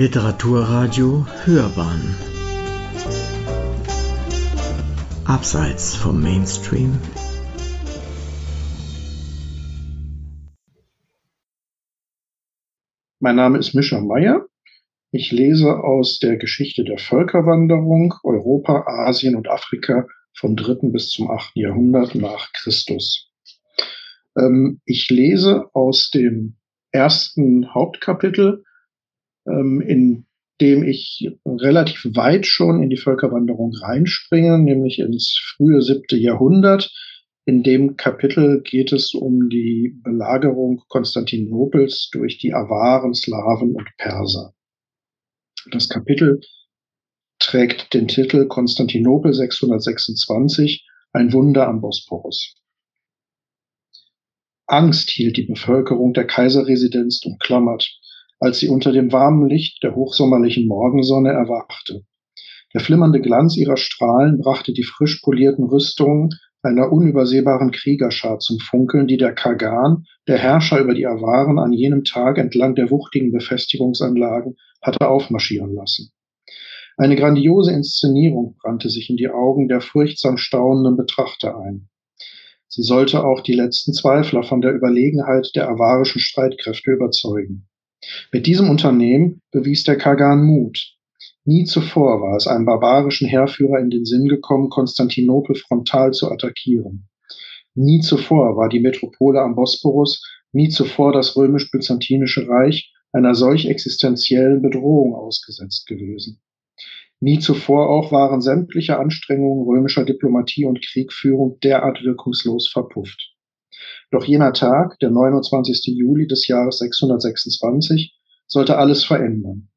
Literaturradio Hörbahn Abseits vom Mainstream Mein Name ist Mischa Meyer. Ich lese aus der Geschichte der Völkerwanderung Europa, Asien und Afrika vom dritten bis zum achten Jahrhundert nach Christus. Ähm, ich lese aus dem ersten Hauptkapitel, ähm, in dem ich relativ weit schon in die Völkerwanderung reinspringe, nämlich ins frühe siebte Jahrhundert. In dem Kapitel geht es um die Belagerung Konstantinopels durch die Awaren, Slawen und Perser. Das Kapitel trägt den Titel Konstantinopel 626, ein Wunder am Bosporus. Angst hielt die Bevölkerung der Kaiserresidenz umklammert, als sie unter dem warmen Licht der hochsommerlichen Morgensonne erwachte. Der flimmernde Glanz ihrer Strahlen brachte die frisch polierten Rüstungen einer unübersehbaren Kriegerschar zum Funkeln, die der Kagan, der Herrscher über die Awaren, an jenem Tag entlang der wuchtigen Befestigungsanlagen hatte aufmarschieren lassen. Eine grandiose Inszenierung brannte sich in die Augen der furchtsam staunenden Betrachter ein. Sie sollte auch die letzten Zweifler von der Überlegenheit der avarischen Streitkräfte überzeugen. Mit diesem Unternehmen bewies der Kagan Mut. Nie zuvor war es einem barbarischen Heerführer in den Sinn gekommen, Konstantinopel frontal zu attackieren. Nie zuvor war die Metropole am Bosporus, nie zuvor das römisch-byzantinische Reich einer solch existenziellen Bedrohung ausgesetzt gewesen. Nie zuvor auch waren sämtliche Anstrengungen römischer Diplomatie und Kriegführung derart wirkungslos verpufft. Doch jener Tag, der 29. Juli des Jahres 626, sollte alles verändern.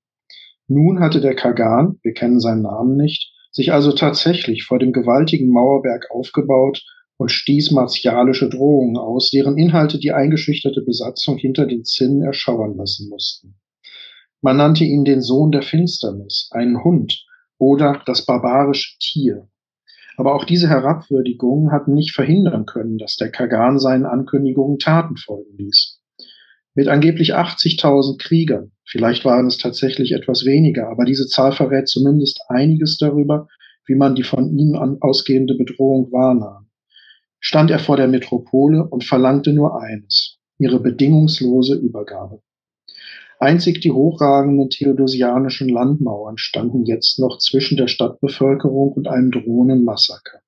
Nun hatte der Kagan, wir kennen seinen Namen nicht, sich also tatsächlich vor dem gewaltigen Mauerberg aufgebaut und stieß martialische Drohungen aus, deren Inhalte die eingeschüchterte Besatzung hinter den Zinnen erschauern lassen mussten. Man nannte ihn den Sohn der Finsternis, einen Hund, oder das barbarische Tier. Aber auch diese Herabwürdigungen hatten nicht verhindern können, dass der Kagan seinen Ankündigungen Taten folgen ließ. Mit angeblich 80.000 Kriegern, vielleicht waren es tatsächlich etwas weniger, aber diese Zahl verrät zumindest einiges darüber, wie man die von ihm ausgehende Bedrohung wahrnahm, stand er vor der Metropole und verlangte nur eines, ihre bedingungslose Übergabe. Einzig die hochragenden theodosianischen Landmauern standen jetzt noch zwischen der Stadtbevölkerung und einem drohenden Massaker.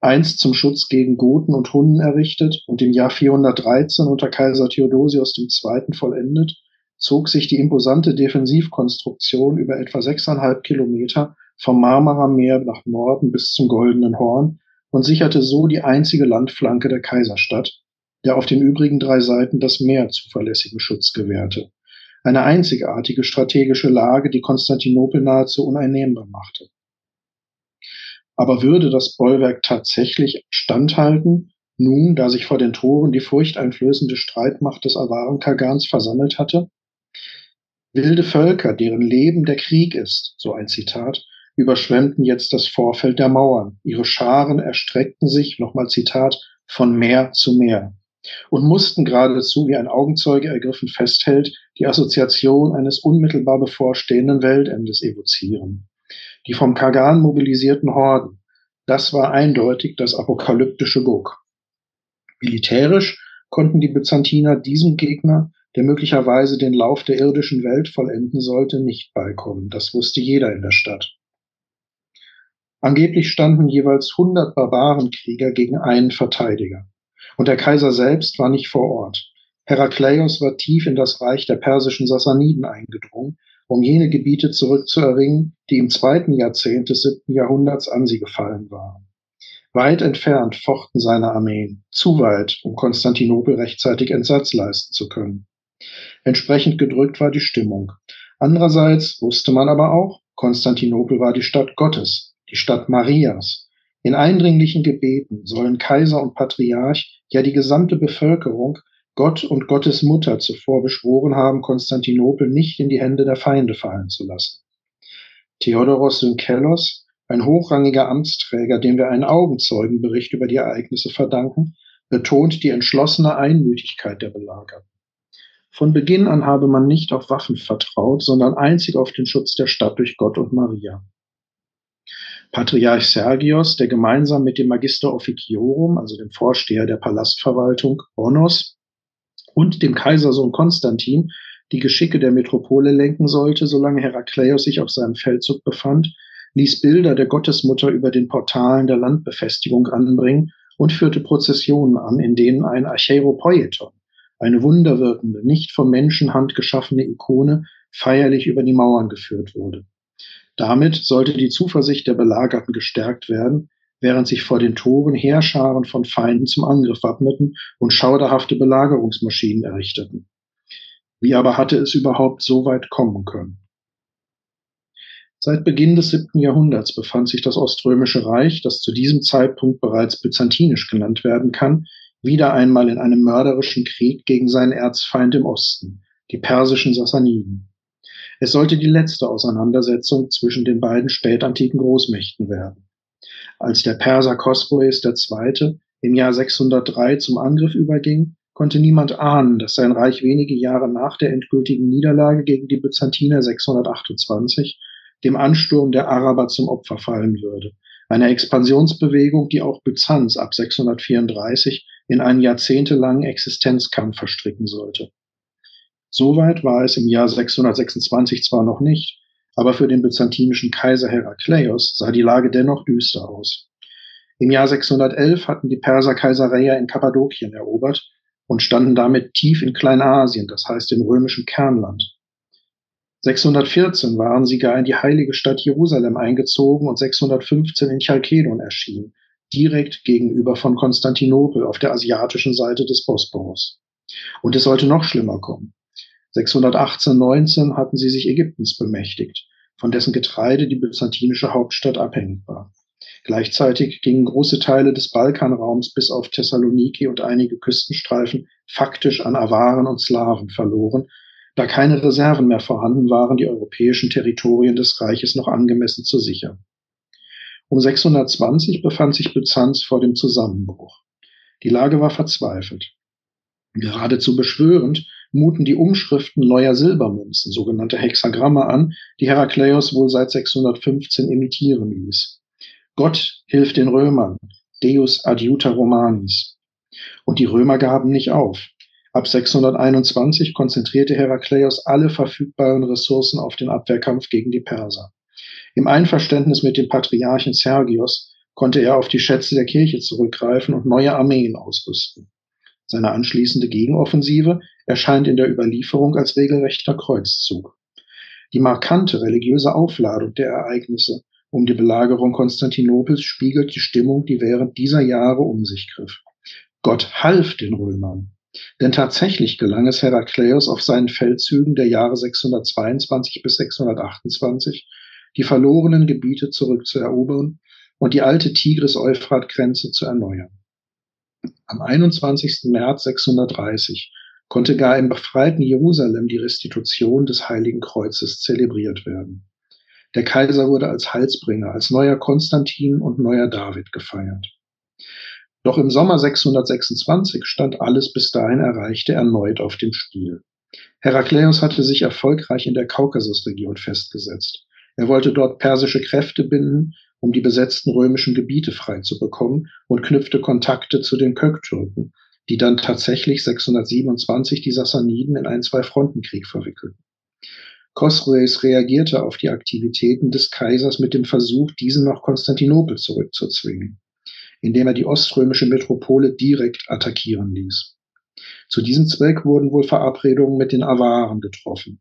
Einst zum Schutz gegen Goten und Hunnen errichtet und im Jahr 413 unter Kaiser Theodosius II. vollendet, zog sich die imposante Defensivkonstruktion über etwa sechseinhalb Kilometer vom Marmara-Meer nach Norden bis zum Goldenen Horn und sicherte so die einzige Landflanke der Kaiserstadt, der auf den übrigen drei Seiten das Meer zuverlässigen Schutz gewährte. Eine einzigartige strategische Lage, die Konstantinopel nahezu uneinnehmbar machte. Aber würde das Bollwerk tatsächlich standhalten, nun, da sich vor den Toren die furchteinflößende Streitmacht des Awarenkagans versammelt hatte? Wilde Völker, deren Leben der Krieg ist, so ein Zitat, überschwemmten jetzt das Vorfeld der Mauern. Ihre Scharen erstreckten sich, nochmal Zitat, von Meer zu Meer und mussten geradezu, wie ein Augenzeuge ergriffen festhält, die Assoziation eines unmittelbar bevorstehenden Weltendes evozieren. Die vom Kagan mobilisierten Horden, das war eindeutig das apokalyptische Gog. Militärisch konnten die Byzantiner diesem Gegner, der möglicherweise den Lauf der irdischen Welt vollenden sollte, nicht beikommen. Das wusste jeder in der Stadt. Angeblich standen jeweils 100 Barbarenkrieger gegen einen Verteidiger. Und der Kaiser selbst war nicht vor Ort. Herakleios war tief in das Reich der persischen Sassaniden eingedrungen, um jene Gebiete zurückzuerringen, die im zweiten Jahrzehnt des siebten Jahrhunderts an sie gefallen waren. Weit entfernt fochten seine Armeen, zu weit, um Konstantinopel rechtzeitig Entsatz leisten zu können. Entsprechend gedrückt war die Stimmung. Andererseits wusste man aber auch, Konstantinopel war die Stadt Gottes, die Stadt Marias, in eindringlichen Gebeten sollen Kaiser und Patriarch, ja die gesamte Bevölkerung, Gott und Gottes Mutter zuvor beschworen haben, Konstantinopel nicht in die Hände der Feinde fallen zu lassen. Theodoros Synkellos, ein hochrangiger Amtsträger, dem wir einen Augenzeugenbericht über die Ereignisse verdanken, betont die entschlossene Einmütigkeit der Belagerten. Von Beginn an habe man nicht auf Waffen vertraut, sondern einzig auf den Schutz der Stadt durch Gott und Maria. Patriarch Sergios, der gemeinsam mit dem Magister Officiorum, also dem Vorsteher der Palastverwaltung, Bonos, und dem Kaisersohn Konstantin die Geschicke der Metropole lenken sollte, solange Herakleios sich auf seinem Feldzug befand, ließ Bilder der Gottesmutter über den Portalen der Landbefestigung anbringen und führte Prozessionen an, in denen ein Archeiropoieton, eine wunderwirkende, nicht vom Menschenhand geschaffene Ikone, feierlich über die Mauern geführt wurde. Damit sollte die Zuversicht der Belagerten gestärkt werden, während sich vor den Toren Heerscharen von Feinden zum Angriff wappneten und schauderhafte Belagerungsmaschinen errichteten. Wie aber hatte es überhaupt so weit kommen können? Seit Beginn des siebten Jahrhunderts befand sich das Oströmische Reich, das zu diesem Zeitpunkt bereits byzantinisch genannt werden kann, wieder einmal in einem mörderischen Krieg gegen seinen Erzfeind im Osten, die persischen Sassaniden. Es sollte die letzte Auseinandersetzung zwischen den beiden spätantiken Großmächten werden. Als der Perser Chosroes II. im Jahr 603 zum Angriff überging, konnte niemand ahnen, dass sein Reich wenige Jahre nach der endgültigen Niederlage gegen die Byzantiner 628 dem Ansturm der Araber zum Opfer fallen würde. Eine Expansionsbewegung, die auch Byzanz ab 634 in einen jahrzehntelangen Existenzkampf verstricken sollte. Soweit war es im Jahr 626 zwar noch nicht, aber für den byzantinischen Kaiser Herakleios sah die Lage dennoch düster aus. Im Jahr 611 hatten die Perser Kaisereia in Kappadokien erobert und standen damit tief in Kleinasien, das heißt im römischen Kernland. 614 waren sie gar in die heilige Stadt Jerusalem eingezogen und 615 in Chalkedon erschienen, direkt gegenüber von Konstantinopel auf der asiatischen Seite des Bosporus. Und es sollte noch schlimmer kommen. 618, 19 hatten sie sich Ägyptens bemächtigt, von dessen Getreide die byzantinische Hauptstadt abhängig war. Gleichzeitig gingen große Teile des Balkanraums bis auf Thessaloniki und einige Küstenstreifen faktisch an Awaren und Slawen verloren, da keine Reserven mehr vorhanden waren, die europäischen Territorien des Reiches noch angemessen zu sichern. Um 620 befand sich Byzanz vor dem Zusammenbruch. Die Lage war verzweifelt. Geradezu beschwörend muten die Umschriften neuer Silbermünzen, sogenannte Hexagramme an, die Herakleios wohl seit 615 imitieren ließ. Gott hilft den Römern, Deus adiuta Romanis. Und die Römer gaben nicht auf. Ab 621 konzentrierte Herakleios alle verfügbaren Ressourcen auf den Abwehrkampf gegen die Perser. Im Einverständnis mit dem Patriarchen Sergios konnte er auf die Schätze der Kirche zurückgreifen und neue Armeen ausrüsten. Seine anschließende Gegenoffensive erscheint in der Überlieferung als regelrechter Kreuzzug. Die markante religiöse Aufladung der Ereignisse um die Belagerung Konstantinopels spiegelt die Stimmung, die während dieser Jahre um sich griff. Gott half den Römern. Denn tatsächlich gelang es Herakleios auf seinen Feldzügen der Jahre 622 bis 628, die verlorenen Gebiete zurückzuerobern und die alte Tigris-Euphrat-Grenze zu erneuern. Am 21. März 630 konnte gar im befreiten Jerusalem die Restitution des Heiligen Kreuzes zelebriert werden. Der Kaiser wurde als Heilsbringer, als neuer Konstantin und neuer David gefeiert. Doch im Sommer 626 stand alles bis dahin Erreichte erneut auf dem Spiel. Herakleios hatte sich erfolgreich in der Kaukasusregion festgesetzt. Er wollte dort persische Kräfte binden, um die besetzten römischen Gebiete frei zu bekommen und knüpfte Kontakte zu den Köktürken, die dann tatsächlich 627 die Sassaniden in einen Zwei-Fronten-Krieg verwickelten. Chosroes reagierte auf die Aktivitäten des Kaisers mit dem Versuch, diesen nach Konstantinopel zurückzuzwingen, indem er die oströmische Metropole direkt attackieren ließ. Zu diesem Zweck wurden wohl Verabredungen mit den Awaren getroffen.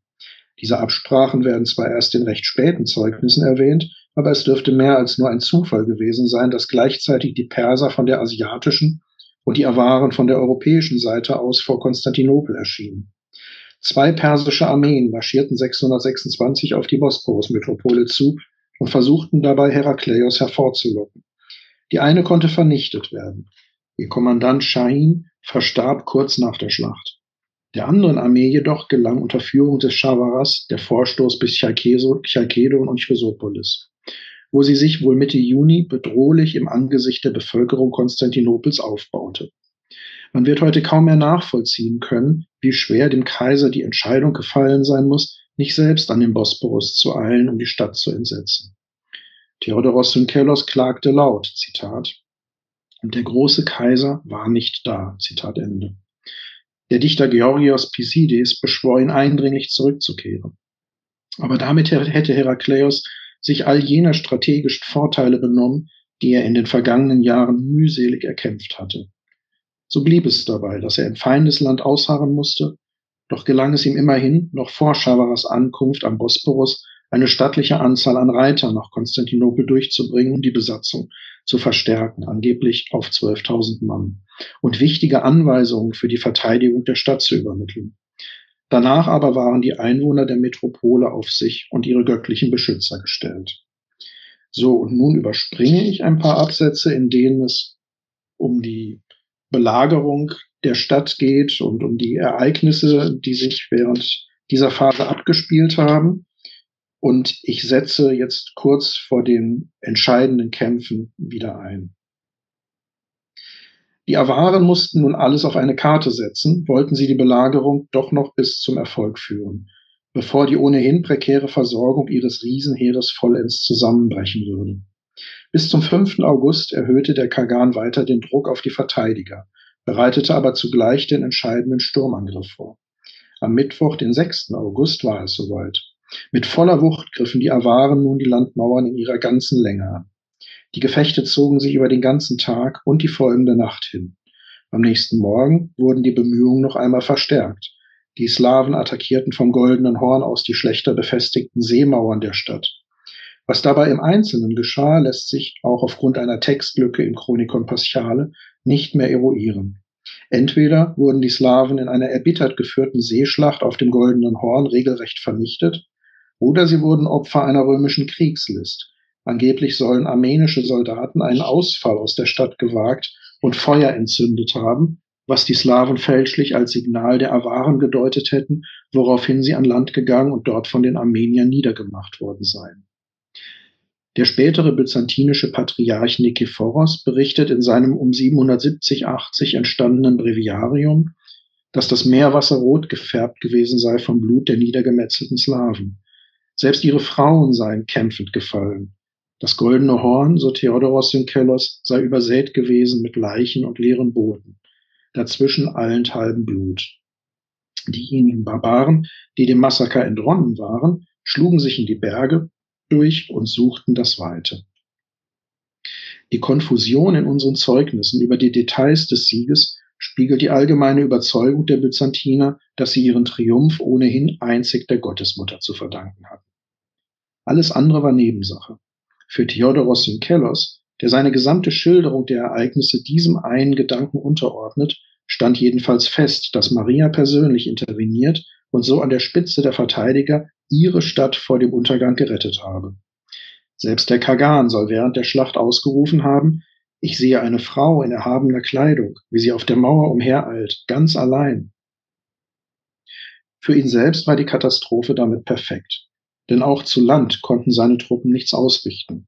Diese Absprachen werden zwar erst in recht späten Zeugnissen erwähnt, aber es dürfte mehr als nur ein Zufall gewesen sein, dass gleichzeitig die Perser von der asiatischen und die Awaren von der europäischen Seite aus vor Konstantinopel erschienen. Zwei persische Armeen marschierten 626 auf die Bosporus-Metropole zu und versuchten dabei Herakleios hervorzulocken. Die eine konnte vernichtet werden. Ihr Kommandant Shahin verstarb kurz nach der Schlacht. Der anderen Armee jedoch gelang unter Führung des Chavaras der Vorstoß bis Chalkedon und Chrysopolis, wo sie sich wohl Mitte Juni bedrohlich im Angesicht der Bevölkerung Konstantinopels aufbaute. Man wird heute kaum mehr nachvollziehen können, wie schwer dem Kaiser die Entscheidung gefallen sein muss, nicht selbst an den Bosporus zu eilen, um die Stadt zu entsetzen. Theodoros Synkelos klagte laut, Zitat, und der große Kaiser war nicht da, Zitat Ende. Der Dichter Georgios Pisides beschwor ihn eindringlich zurückzukehren. Aber damit hätte Herakleios sich all jener strategischen Vorteile benommen, die er in den vergangenen Jahren mühselig erkämpft hatte. So blieb es dabei, dass er im Feindesland ausharren musste, doch gelang es ihm immerhin, noch vor Schavaras Ankunft am Bosporus eine stattliche Anzahl an Reitern nach Konstantinopel durchzubringen und die Besatzung zu verstärken, angeblich auf 12.000 Mann, und wichtige Anweisungen für die Verteidigung der Stadt zu übermitteln. Danach aber waren die Einwohner der Metropole auf sich und ihre göttlichen Beschützer gestellt. So, und nun überspringe ich ein paar Absätze, in denen es um die Belagerung der Stadt geht und um die Ereignisse, die sich während dieser Phase abgespielt haben. Und ich setze jetzt kurz vor den entscheidenden Kämpfen wieder ein. Die Awaren mussten nun alles auf eine Karte setzen, wollten sie die Belagerung doch noch bis zum Erfolg führen, bevor die ohnehin prekäre Versorgung ihres Riesenheeres vollends zusammenbrechen würde. Bis zum 5. August erhöhte der Kagan weiter den Druck auf die Verteidiger, bereitete aber zugleich den entscheidenden Sturmangriff vor. Am Mittwoch, den 6. August, war es soweit. Mit voller Wucht griffen die Awaren nun die Landmauern in ihrer ganzen Länge an. Die Gefechte zogen sich über den ganzen Tag und die folgende Nacht hin. Am nächsten Morgen wurden die Bemühungen noch einmal verstärkt. Die Slawen attackierten vom Goldenen Horn aus die schlechter befestigten Seemauern der Stadt. Was dabei im Einzelnen geschah, lässt sich auch aufgrund einer Textlücke im Chronikon Paschale nicht mehr eruieren. Entweder wurden die Slawen in einer erbittert geführten Seeschlacht auf dem Goldenen Horn regelrecht vernichtet, oder sie wurden Opfer einer römischen Kriegslist. Angeblich sollen armenische Soldaten einen Ausfall aus der Stadt gewagt und Feuer entzündet haben, was die Slawen fälschlich als Signal der Awaren gedeutet hätten, woraufhin sie an Land gegangen und dort von den Armeniern niedergemacht worden seien. Der spätere byzantinische Patriarch Nikephoros berichtet in seinem um 770-80 entstandenen Breviarium, dass das Meerwasser rot gefärbt gewesen sei vom Blut der niedergemetzelten Slawen. Selbst ihre Frauen seien kämpfend gefallen. Das goldene Horn, so Theodoros Synkelos, sei übersät gewesen mit Leichen und leeren Booten. Dazwischen allenthalben Blut. Diejenigen Barbaren, die dem Massaker entronnen waren, schlugen sich in die Berge durch und suchten das Weite. Die Konfusion in unseren Zeugnissen über die Details des Sieges spiegelt die allgemeine Überzeugung der Byzantiner, dass sie ihren Triumph ohnehin einzig der Gottesmutter zu verdanken hatten. Alles andere war Nebensache. Für Theodoros Synkelos, der seine gesamte Schilderung der Ereignisse diesem einen Gedanken unterordnet, stand jedenfalls fest, dass Maria persönlich interveniert und so an der Spitze der Verteidiger ihre Stadt vor dem Untergang gerettet habe. Selbst der Kagan soll während der Schlacht ausgerufen haben, ich sehe eine Frau in erhabener Kleidung, wie sie auf der Mauer umhereilt, ganz allein. Für ihn selbst war die Katastrophe damit perfekt denn auch zu Land konnten seine Truppen nichts ausrichten.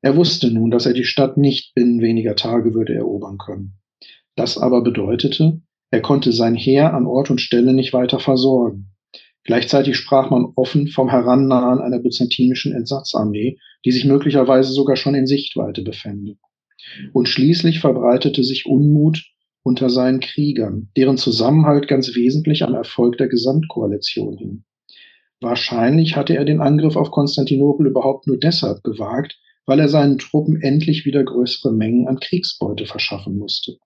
Er wusste nun, dass er die Stadt nicht binnen weniger Tage würde erobern können. Das aber bedeutete, er konnte sein Heer an Ort und Stelle nicht weiter versorgen. Gleichzeitig sprach man offen vom Herannahen einer byzantinischen Entsatzarmee, die sich möglicherweise sogar schon in Sichtweite befände. Und schließlich verbreitete sich Unmut unter seinen Kriegern, deren Zusammenhalt ganz wesentlich am Erfolg der Gesamtkoalition hing. Wahrscheinlich hatte er den Angriff auf Konstantinopel überhaupt nur deshalb gewagt, weil er seinen Truppen endlich wieder größere Mengen an Kriegsbeute verschaffen musste.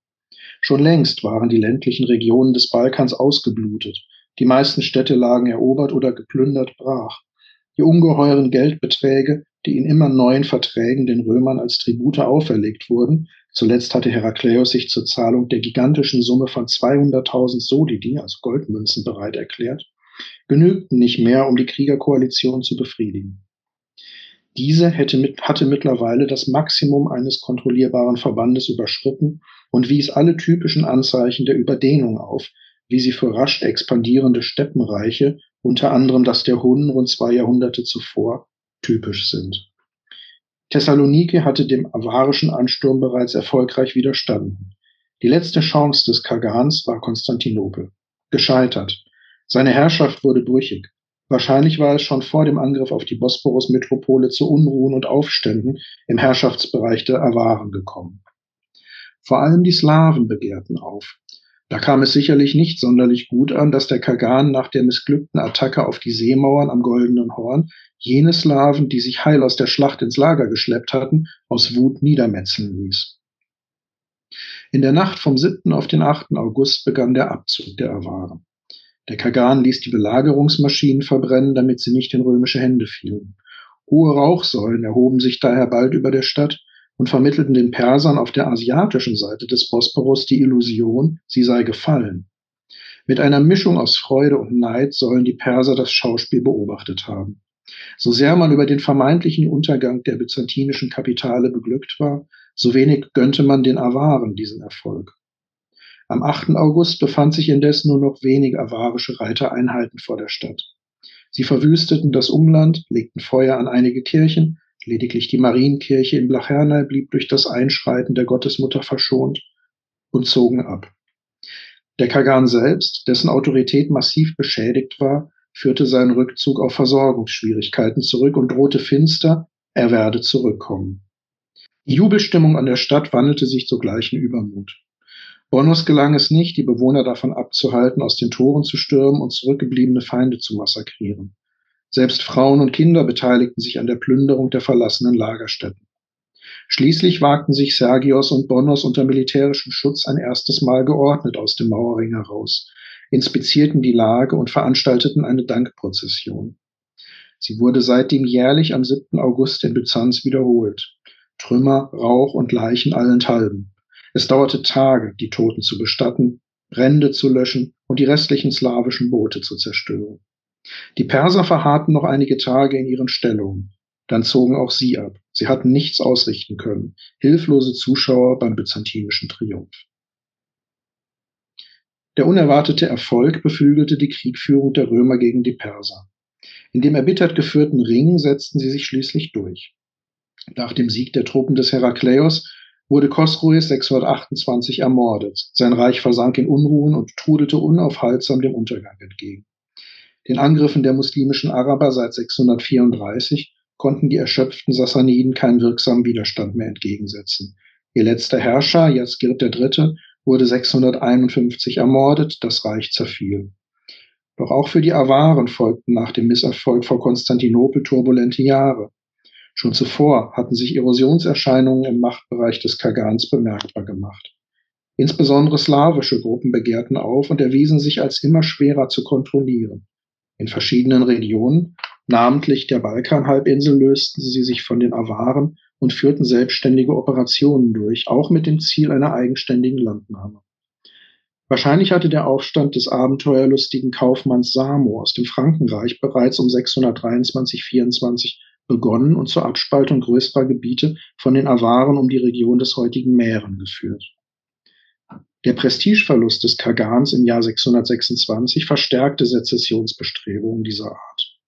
Schon längst waren die ländlichen Regionen des Balkans ausgeblutet, die meisten Städte lagen erobert oder geplündert brach. Die ungeheuren Geldbeträge, die in immer neuen Verträgen den Römern als Tribute auferlegt wurden, zuletzt hatte Herakleios sich zur Zahlung der gigantischen Summe von 200.000 Solidi, also Goldmünzen, bereit erklärt, genügten nicht mehr, um die Kriegerkoalition zu befriedigen. Diese mit, hatte mittlerweile das Maximum eines kontrollierbaren Verbandes überschritten und wies alle typischen Anzeichen der Überdehnung auf, wie sie für rasch expandierende Steppenreiche, unter anderem das der Hunnen rund zwei Jahrhunderte zuvor, typisch sind. Thessalonike hatte dem avarischen Ansturm bereits erfolgreich widerstanden. Die letzte Chance des Kagans war Konstantinopel. gescheitert. Seine Herrschaft wurde brüchig. Wahrscheinlich war es schon vor dem Angriff auf die Bosporus-Metropole zu Unruhen und Aufständen im Herrschaftsbereich der Awaren gekommen. Vor allem die Slawen begehrten auf. Da kam es sicherlich nicht sonderlich gut an, dass der Kagan nach der missglückten Attacke auf die Seemauern am Goldenen Horn jene Slawen, die sich heil aus der Schlacht ins Lager geschleppt hatten, aus Wut niedermetzeln ließ. In der Nacht vom 7. auf den 8. August begann der Abzug der Awaren. Der Kagan ließ die Belagerungsmaschinen verbrennen, damit sie nicht in römische Hände fielen. Hohe Rauchsäulen erhoben sich daher bald über der Stadt und vermittelten den Persern auf der asiatischen Seite des Bosporus die Illusion, sie sei gefallen. Mit einer Mischung aus Freude und Neid sollen die Perser das Schauspiel beobachtet haben. So sehr man über den vermeintlichen Untergang der byzantinischen Kapitale beglückt war, so wenig gönnte man den Awaren diesen Erfolg. Am 8. August befand sich indes nur noch wenig avarische Reitereinheiten vor der Stadt. Sie verwüsteten das Umland, legten Feuer an einige Kirchen, lediglich die Marienkirche in Blachernal blieb durch das Einschreiten der Gottesmutter verschont und zogen ab. Der Kagan selbst, dessen Autorität massiv beschädigt war, führte seinen Rückzug auf Versorgungsschwierigkeiten zurück und drohte finster, er werde zurückkommen. Die Jubelstimmung an der Stadt wandelte sich sogleich in Übermut. Bonus gelang es nicht, die Bewohner davon abzuhalten, aus den Toren zu stürmen und zurückgebliebene Feinde zu massakrieren. Selbst Frauen und Kinder beteiligten sich an der Plünderung der verlassenen Lagerstätten. Schließlich wagten sich Sergios und Bonus unter militärischem Schutz ein erstes Mal geordnet aus dem Mauerring heraus, inspizierten die Lage und veranstalteten eine Dankprozession. Sie wurde seitdem jährlich am 7. August in Byzanz wiederholt. Trümmer, Rauch und Leichen allenthalben. Es dauerte Tage, die Toten zu bestatten, Brände zu löschen und die restlichen slawischen Boote zu zerstören. Die Perser verharrten noch einige Tage in ihren Stellungen. Dann zogen auch sie ab. Sie hatten nichts ausrichten können. Hilflose Zuschauer beim byzantinischen Triumph. Der unerwartete Erfolg beflügelte die Kriegführung der Römer gegen die Perser. In dem erbittert geführten Ring setzten sie sich schließlich durch. Nach dem Sieg der Truppen des Herakleios wurde Chosroes 628 ermordet. Sein Reich versank in Unruhen und trudelte unaufhaltsam dem Untergang entgegen. Den Angriffen der muslimischen Araber seit 634 konnten die erschöpften Sassaniden keinen wirksamen Widerstand mehr entgegensetzen. Ihr letzter Herrscher, Yazgir III., wurde 651 ermordet, das Reich zerfiel. Doch auch für die Awaren folgten nach dem Misserfolg vor Konstantinopel turbulente Jahre. Schon zuvor hatten sich Erosionserscheinungen im Machtbereich des Kagans bemerkbar gemacht. Insbesondere slawische Gruppen begehrten auf und erwiesen sich als immer schwerer zu kontrollieren. In verschiedenen Regionen, namentlich der Balkanhalbinsel, lösten sie sich von den Awaren und führten selbstständige Operationen durch, auch mit dem Ziel einer eigenständigen Landnahme. Wahrscheinlich hatte der Aufstand des abenteuerlustigen Kaufmanns Samo aus dem Frankenreich bereits um 623-24 begonnen und zur Abspaltung größerer Gebiete von den Awaren um die Region des heutigen Mähren geführt. Der Prestigeverlust des Kagans im Jahr 626 verstärkte Sezessionsbestrebungen dieser Art.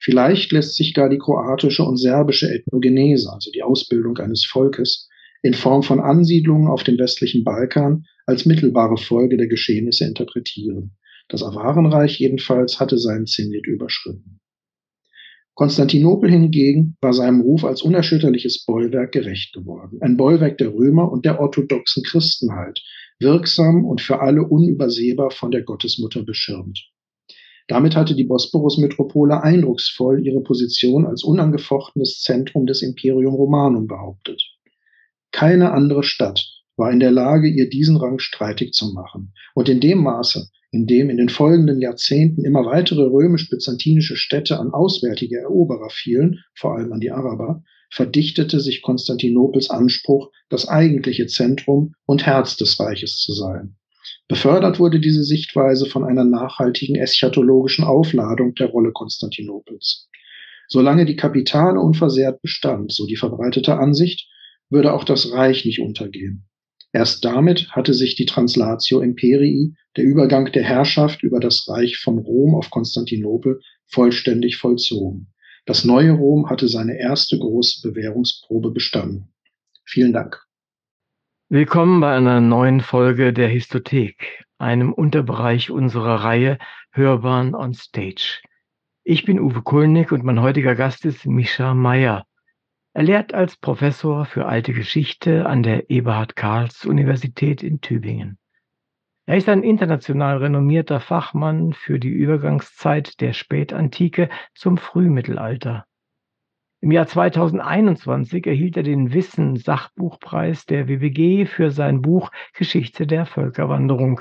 Vielleicht lässt sich gar die kroatische und serbische Ethnogenese, also die Ausbildung eines Volkes, in Form von Ansiedlungen auf dem westlichen Balkan als mittelbare Folge der Geschehnisse interpretieren. Das Awarenreich jedenfalls hatte seinen Zenit überschritten. Konstantinopel hingegen war seinem Ruf als unerschütterliches Bollwerk gerecht geworden. Ein Bollwerk der Römer und der orthodoxen Christenheit, wirksam und für alle unübersehbar von der Gottesmutter beschirmt. Damit hatte die Bosporus-Metropole eindrucksvoll ihre Position als unangefochtenes Zentrum des Imperium Romanum behauptet. Keine andere Stadt war in der Lage, ihr diesen Rang streitig zu machen. Und in dem Maße, in dem in den folgenden Jahrzehnten immer weitere römisch-byzantinische Städte an auswärtige Eroberer fielen, vor allem an die Araber, verdichtete sich Konstantinopels Anspruch, das eigentliche Zentrum und Herz des Reiches zu sein. Befördert wurde diese Sichtweise von einer nachhaltigen eschatologischen Aufladung der Rolle Konstantinopels. Solange die Kapitale unversehrt bestand, so die verbreitete Ansicht, würde auch das Reich nicht untergehen. Erst damit hatte sich die Translatio Imperii, der Übergang der Herrschaft über das Reich von Rom auf Konstantinopel, vollständig vollzogen. Das neue Rom hatte seine erste große Bewährungsprobe bestanden. Vielen Dank. Willkommen bei einer neuen Folge der Histothek, einem Unterbereich unserer Reihe Hörbahn on Stage. Ich bin Uwe Kulnig und mein heutiger Gast ist Mischa Meyer. Er lehrt als Professor für alte Geschichte an der Eberhard Karls Universität in Tübingen. Er ist ein international renommierter Fachmann für die Übergangszeit der Spätantike zum Frühmittelalter. Im Jahr 2021 erhielt er den Wissen-Sachbuchpreis der WWG für sein Buch Geschichte der Völkerwanderung.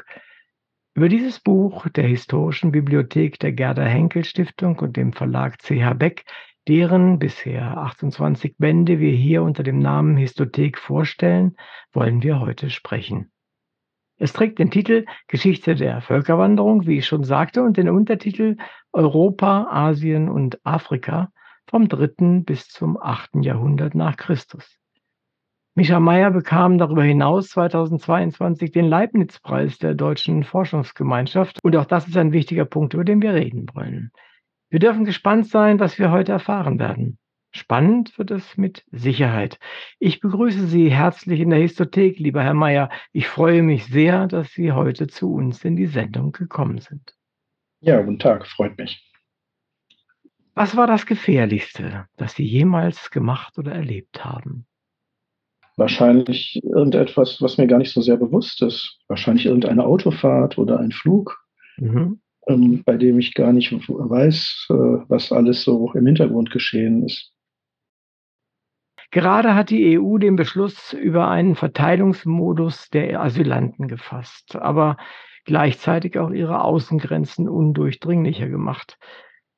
Über dieses Buch der Historischen Bibliothek der Gerda Henkel Stiftung und dem Verlag CH Beck, deren bisher 28 Bände wir hier unter dem Namen Histothek vorstellen, wollen wir heute sprechen. Es trägt den Titel Geschichte der Völkerwanderung, wie ich schon sagte, und den Untertitel Europa, Asien und Afrika vom dritten bis zum achten Jahrhundert nach Christus. Micha Meyer bekam darüber hinaus 2022 den Leibniz-Preis der Deutschen Forschungsgemeinschaft und auch das ist ein wichtiger Punkt, über den wir reden wollen. Wir dürfen gespannt sein, was wir heute erfahren werden. Spannend wird es mit Sicherheit. Ich begrüße Sie herzlich in der Histothek, lieber Herr Meyer. Ich freue mich sehr, dass Sie heute zu uns in die Sendung gekommen sind. Ja, guten Tag, freut mich. Was war das Gefährlichste, das Sie jemals gemacht oder erlebt haben? Wahrscheinlich irgendetwas, was mir gar nicht so sehr bewusst ist. Wahrscheinlich irgendeine Autofahrt oder ein Flug, mhm. Ähm, bei dem ich gar nicht weiß, äh, was alles so im Hintergrund geschehen ist. Gerade hat die EU den Beschluss über einen Verteilungsmodus der Asylanten gefasst, aber gleichzeitig auch ihre Außengrenzen undurchdringlicher gemacht.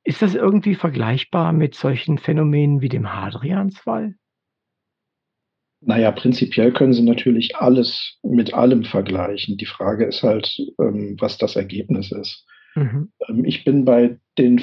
Ist das irgendwie vergleichbar mit solchen Phänomenen wie dem Hadrianswall? Naja, prinzipiell können Sie natürlich alles mit allem vergleichen. Die Frage ist halt, ähm, was das Ergebnis ist. Mhm. Ähm, ich bin bei den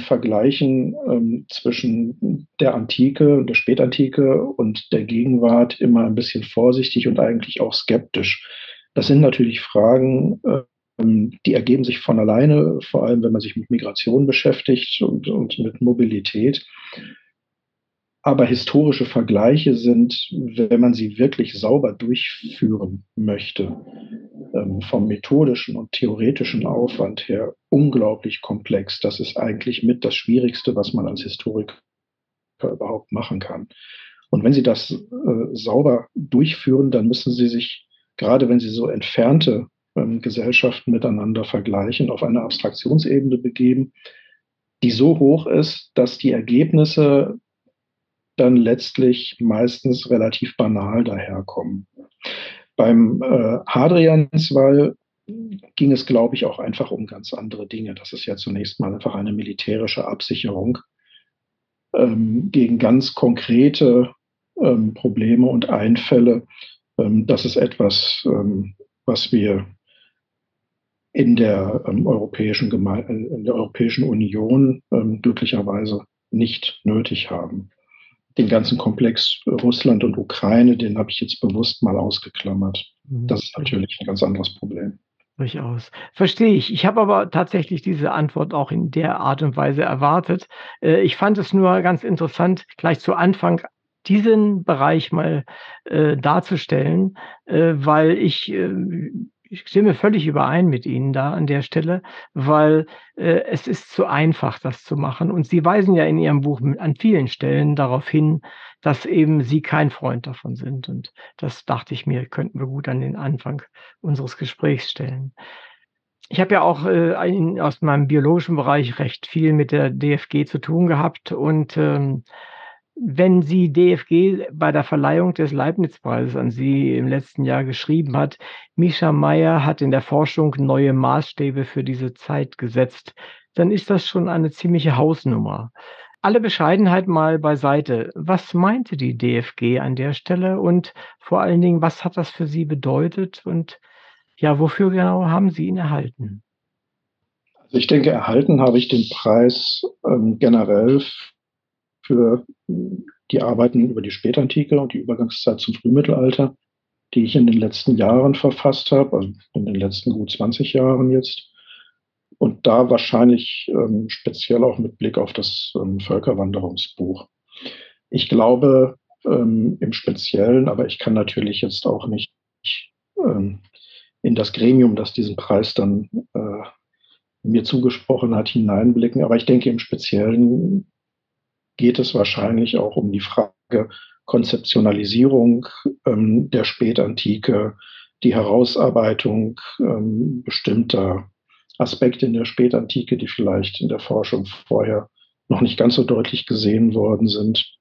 Vergleichen ähm, zwischen der Antike, der Spätantike und der Gegenwart immer ein bisschen vorsichtig und eigentlich auch skeptisch. Das sind natürlich Fragen, äh, ähm, die ergeben sich von alleine, vor allem wenn man sich mit Migration beschäftigt und, und mit Mobilität. Aber historische Vergleiche sind, wenn man sie wirklich sauber durchführen möchte, ähm, vom methodischen und theoretischen Aufwand her unglaublich komplex. Das ist eigentlich mit das Schwierigste, was man als Historiker überhaupt machen kann. Und wenn Sie das äh, sauber durchführen, dann müssen Sie sich, gerade wenn Sie so entfernte ähm, Gesellschaften miteinander vergleichen, auf eine Abstraktionsebene begeben, die so hoch ist, dass die Ergebnisse dann letztlich meistens relativ banal daherkommen. Beim äh, Hadrianswall ging es, glaube ich, auch einfach um ganz andere Dinge. Das ist ja zunächst mal einfach eine militärische Absicherung ähm, gegen ganz konkrete ähm, Probleme und Einfälle. Ähm, das ist etwas, ähm, was wir in der, ähm, europäischen, Geme in der Europäischen Union ähm, glücklicherweise nicht nötig haben. Den ganzen Komplex Russland und Ukraine, den habe ich jetzt bewusst mal ausgeklammert. Mhm. Das ist natürlich ein ganz anderes Problem. Durchaus. Verstehe ich. Ich habe aber tatsächlich diese Antwort auch in der Art und Weise erwartet. Äh, ich fand es nur ganz interessant, gleich zu Anfang diesen Bereich mal äh, darzustellen, äh, weil ich äh, ich stimme völlig überein mit Ihnen da an der Stelle, weil äh, es ist zu einfach, das zu machen. Und Sie weisen ja in Ihrem Buch an vielen Stellen darauf hin, dass eben Sie kein Freund davon sind. Und das dachte ich mir, könnten wir gut an den Anfang unseres Gesprächs stellen. Ich habe ja auch äh, aus meinem biologischen Bereich recht viel mit der DFG zu tun gehabt und ähm, wenn sie DFG bei der Verleihung des Leibniz-Preises an Sie im letzten Jahr geschrieben hat, Misha Meyer hat in der Forschung neue Maßstäbe für diese Zeit gesetzt, dann ist das schon eine ziemliche Hausnummer. Alle Bescheidenheit mal beiseite. Was meinte die DFG an der Stelle und vor allen Dingen, was hat das für Sie bedeutet und ja, wofür genau haben Sie ihn erhalten? Also ich denke, erhalten habe ich den Preis ähm, generell für die Arbeiten über die Spätantike und die Übergangszeit zum Frühmittelalter, die ich in den letzten Jahren verfasst habe, also in den letzten gut 20 Jahren jetzt. Und da wahrscheinlich ähm, speziell auch mit Blick auf das ähm, Völkerwanderungsbuch. Ich glaube ähm, im Speziellen, aber ich kann natürlich jetzt auch nicht ähm, in das Gremium, das diesen Preis dann äh, mir zugesprochen hat, hineinblicken. Aber ich denke, im Speziellen geht es wahrscheinlich auch um die Frage Konzeptionalisierung ähm, der Spätantike, die Herausarbeitung ähm, bestimmter Aspekte in der Spätantike, die vielleicht in der Forschung vorher noch nicht ganz so deutlich gesehen worden sind.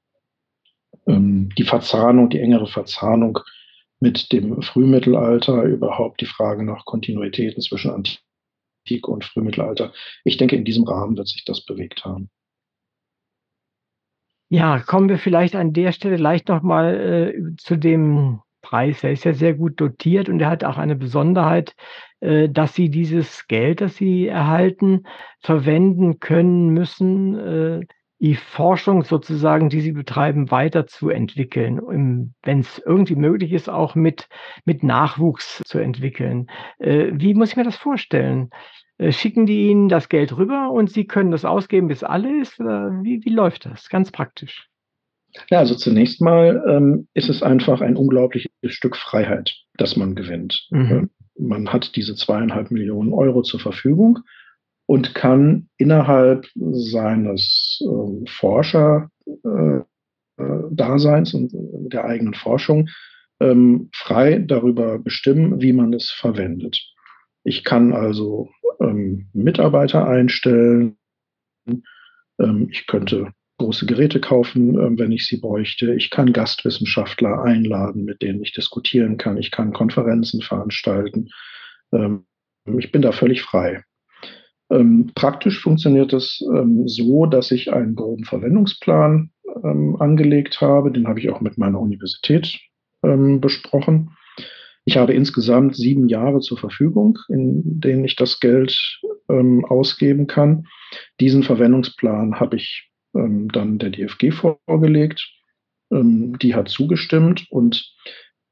Ähm, die Verzahnung, die engere Verzahnung mit dem Frühmittelalter, überhaupt die Frage nach Kontinuitäten zwischen Antike und Frühmittelalter. Ich denke, in diesem Rahmen wird sich das bewegt haben. Ja, kommen wir vielleicht an der Stelle leicht nochmal äh, zu dem Preis. Er ist ja sehr gut dotiert und er hat auch eine Besonderheit, äh, dass Sie dieses Geld, das Sie erhalten, verwenden können müssen, äh, die Forschung sozusagen, die Sie betreiben, weiterzuentwickeln, wenn es irgendwie möglich ist, auch mit, mit Nachwuchs zu entwickeln. Äh, wie muss ich mir das vorstellen? Äh, schicken die Ihnen das Geld rüber und Sie können das ausgeben, bis alle ist? Wie, wie läuft das? Ganz praktisch. Ja, also zunächst mal ähm, ist es einfach ein unglaubliches Stück Freiheit, das man gewinnt. Mhm. Man hat diese zweieinhalb Millionen Euro zur Verfügung und kann innerhalb seines äh, Forscher-Daseins äh, und der eigenen Forschung ähm, frei darüber bestimmen, wie man es verwendet. Ich kann also ähm, Mitarbeiter einstellen. Ähm, ich könnte große Geräte kaufen, ähm, wenn ich sie bräuchte. Ich kann Gastwissenschaftler einladen, mit denen ich diskutieren kann. Ich kann Konferenzen veranstalten. Ähm, ich bin da völlig frei. Ähm, praktisch funktioniert es ähm, so, dass ich einen groben Verwendungsplan ähm, angelegt habe. Den habe ich auch mit meiner Universität ähm, besprochen. Ich habe insgesamt sieben Jahre zur Verfügung, in denen ich das Geld ähm, ausgeben kann. Diesen Verwendungsplan habe ich ähm, dann der DFG vorgelegt. Ähm, die hat zugestimmt und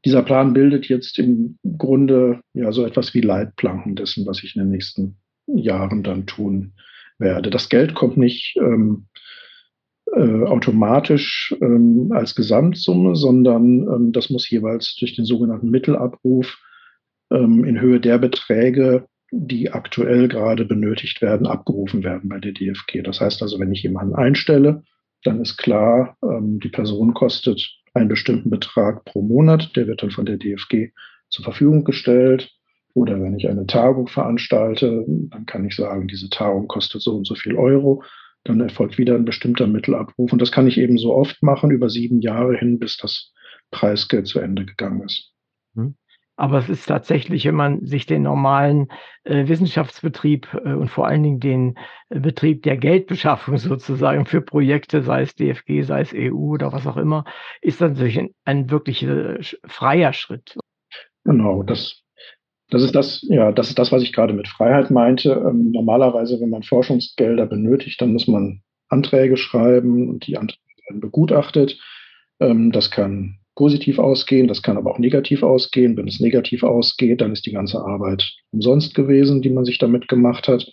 dieser Plan bildet jetzt im Grunde ja so etwas wie Leitplanken dessen, was ich in den nächsten Jahren dann tun werde. Das Geld kommt nicht ähm, äh, automatisch ähm, als Gesamtsumme, sondern ähm, das muss jeweils durch den sogenannten Mittelabruf ähm, in Höhe der Beträge, die aktuell gerade benötigt werden, abgerufen werden bei der DFG. Das heißt also, wenn ich jemanden einstelle, dann ist klar, ähm, die Person kostet einen bestimmten Betrag pro Monat, der wird dann von der DFG zur Verfügung gestellt. Oder wenn ich eine Tagung veranstalte, dann kann ich sagen, diese Tagung kostet so und so viel Euro dann erfolgt wieder ein bestimmter Mittelabruf. Und das kann ich eben so oft machen, über sieben Jahre hin, bis das Preisgeld zu Ende gegangen ist. Mhm. Aber es ist tatsächlich, wenn man sich den normalen äh, Wissenschaftsbetrieb äh, und vor allen Dingen den äh, Betrieb der Geldbeschaffung sozusagen für Projekte, sei es DFG, sei es EU oder was auch immer, ist dann natürlich ein, ein wirklich äh, freier Schritt. Genau, das das ist das, ja, das ist das, was ich gerade mit Freiheit meinte. Ähm, normalerweise, wenn man Forschungsgelder benötigt, dann muss man Anträge schreiben und die Anträge werden begutachtet. Ähm, das kann positiv ausgehen, das kann aber auch negativ ausgehen. Wenn es negativ ausgeht, dann ist die ganze Arbeit umsonst gewesen, die man sich damit gemacht hat.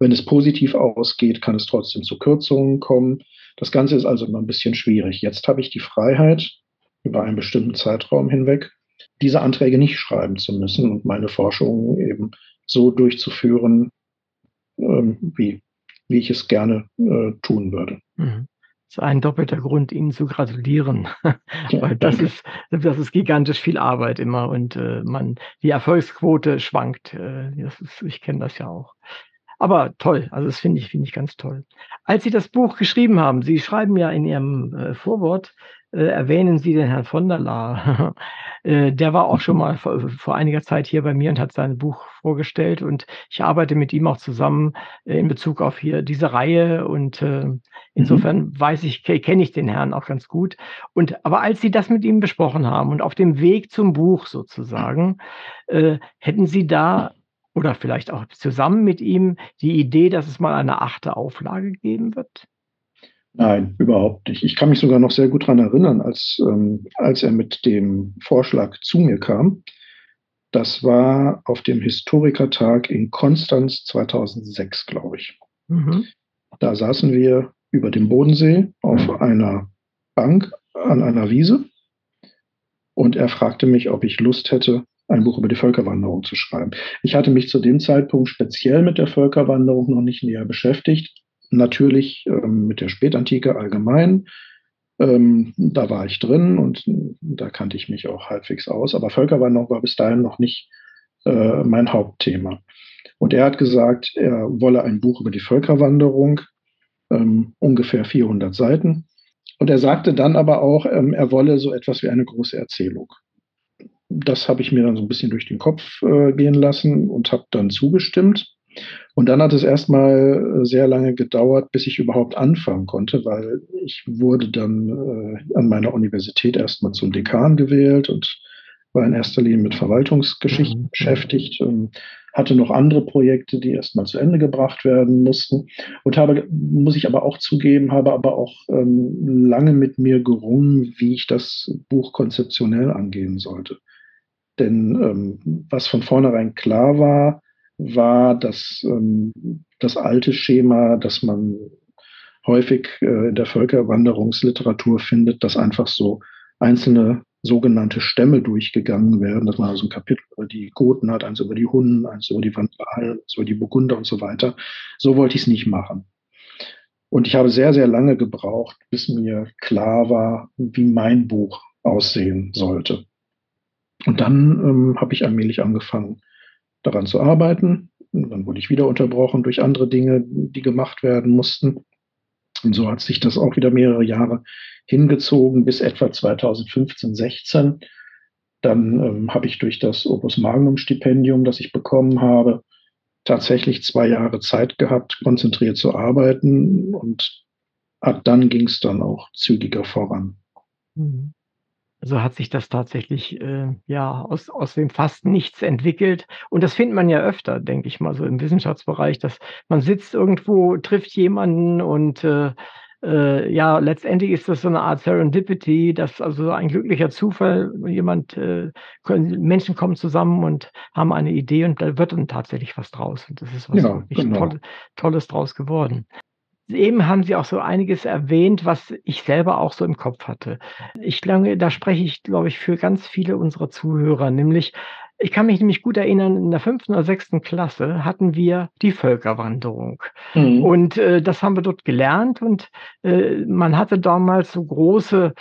Wenn es positiv ausgeht, kann es trotzdem zu Kürzungen kommen. Das Ganze ist also immer ein bisschen schwierig. Jetzt habe ich die Freiheit, über einen bestimmten Zeitraum hinweg diese Anträge nicht schreiben zu müssen und meine Forschung eben so durchzuführen, ähm, wie, wie ich es gerne äh, tun würde. Mhm. Das ist ein doppelter Grund, Ihnen zu gratulieren, weil das ist, das ist gigantisch viel Arbeit immer und äh, man, die Erfolgsquote schwankt. Äh, ist, ich kenne das ja auch. Aber toll, also das finde ich, finde ich ganz toll. Als Sie das Buch geschrieben haben, Sie schreiben ja in Ihrem äh, Vorwort, äh, erwähnen Sie den Herrn von der Laar. äh, der war auch schon mal vor, vor, einiger Zeit hier bei mir und hat sein Buch vorgestellt und ich arbeite mit ihm auch zusammen äh, in Bezug auf hier diese Reihe und äh, insofern mhm. weiß ich, kenne ich den Herrn auch ganz gut. Und aber als Sie das mit ihm besprochen haben und auf dem Weg zum Buch sozusagen, hätten Sie da oder vielleicht auch zusammen mit ihm die Idee, dass es mal eine achte Auflage geben wird? Nein, überhaupt nicht. Ich kann mich sogar noch sehr gut daran erinnern, als, ähm, als er mit dem Vorschlag zu mir kam. Das war auf dem Historikertag in Konstanz 2006, glaube ich. Mhm. Da saßen wir über dem Bodensee auf einer Bank an einer Wiese und er fragte mich, ob ich Lust hätte, ein Buch über die Völkerwanderung zu schreiben. Ich hatte mich zu dem Zeitpunkt speziell mit der Völkerwanderung noch nicht näher beschäftigt. Natürlich ähm, mit der Spätantike allgemein. Ähm, da war ich drin und da kannte ich mich auch halbwegs aus. Aber Völkerwanderung war bis dahin noch nicht äh, mein Hauptthema. Und er hat gesagt, er wolle ein Buch über die Völkerwanderung, ähm, ungefähr 400 Seiten. Und er sagte dann aber auch, ähm, er wolle so etwas wie eine große Erzählung. Das habe ich mir dann so ein bisschen durch den Kopf äh, gehen lassen und habe dann zugestimmt. Und dann hat es erstmal sehr lange gedauert, bis ich überhaupt anfangen konnte, weil ich wurde dann äh, an meiner Universität erstmal zum Dekan gewählt und war in erster Linie mit Verwaltungsgeschichten mhm. beschäftigt, ähm, hatte noch andere Projekte, die erstmal zu Ende gebracht werden mussten und habe, muss ich aber auch zugeben, habe aber auch ähm, lange mit mir gerungen, wie ich das Buch konzeptionell angehen sollte. Denn ähm, was von vornherein klar war, war, dass ähm, das alte Schema, das man häufig äh, in der Völkerwanderungsliteratur findet, dass einfach so einzelne sogenannte Stämme durchgegangen werden, dass man also ein Kapitel über die Goten hat, eins über die Hunden, eins über die Vandalen, eins über die Burgunder und so weiter. So wollte ich es nicht machen. Und ich habe sehr, sehr lange gebraucht, bis mir klar war, wie mein Buch aussehen sollte. Und dann ähm, habe ich allmählich angefangen, daran zu arbeiten. Und dann wurde ich wieder unterbrochen durch andere Dinge, die gemacht werden mussten. Und so hat sich das auch wieder mehrere Jahre hingezogen bis etwa 2015, 16. Dann ähm, habe ich durch das Opus Magnum Stipendium, das ich bekommen habe, tatsächlich zwei Jahre Zeit gehabt, konzentriert zu arbeiten und ab dann ging es dann auch zügiger voran. Mhm. Also hat sich das tatsächlich äh, ja aus, aus dem fast nichts entwickelt. Und das findet man ja öfter, denke ich mal, so im Wissenschaftsbereich, dass man sitzt irgendwo, trifft jemanden und äh, äh, ja, letztendlich ist das so eine Art Serendipity, dass also ein glücklicher Zufall, jemand, äh, können, Menschen kommen zusammen und haben eine Idee und da wird dann tatsächlich was draus. Und das ist was ja, genau. Toll, Tolles draus geworden. Eben haben Sie auch so einiges erwähnt, was ich selber auch so im Kopf hatte. Ich glaube, da spreche ich, glaube ich, für ganz viele unserer Zuhörer, nämlich ich kann mich nämlich gut erinnern, in der fünften oder sechsten Klasse hatten wir die Völkerwanderung. Mhm. Und äh, das haben wir dort gelernt. Und äh, man hatte damals so große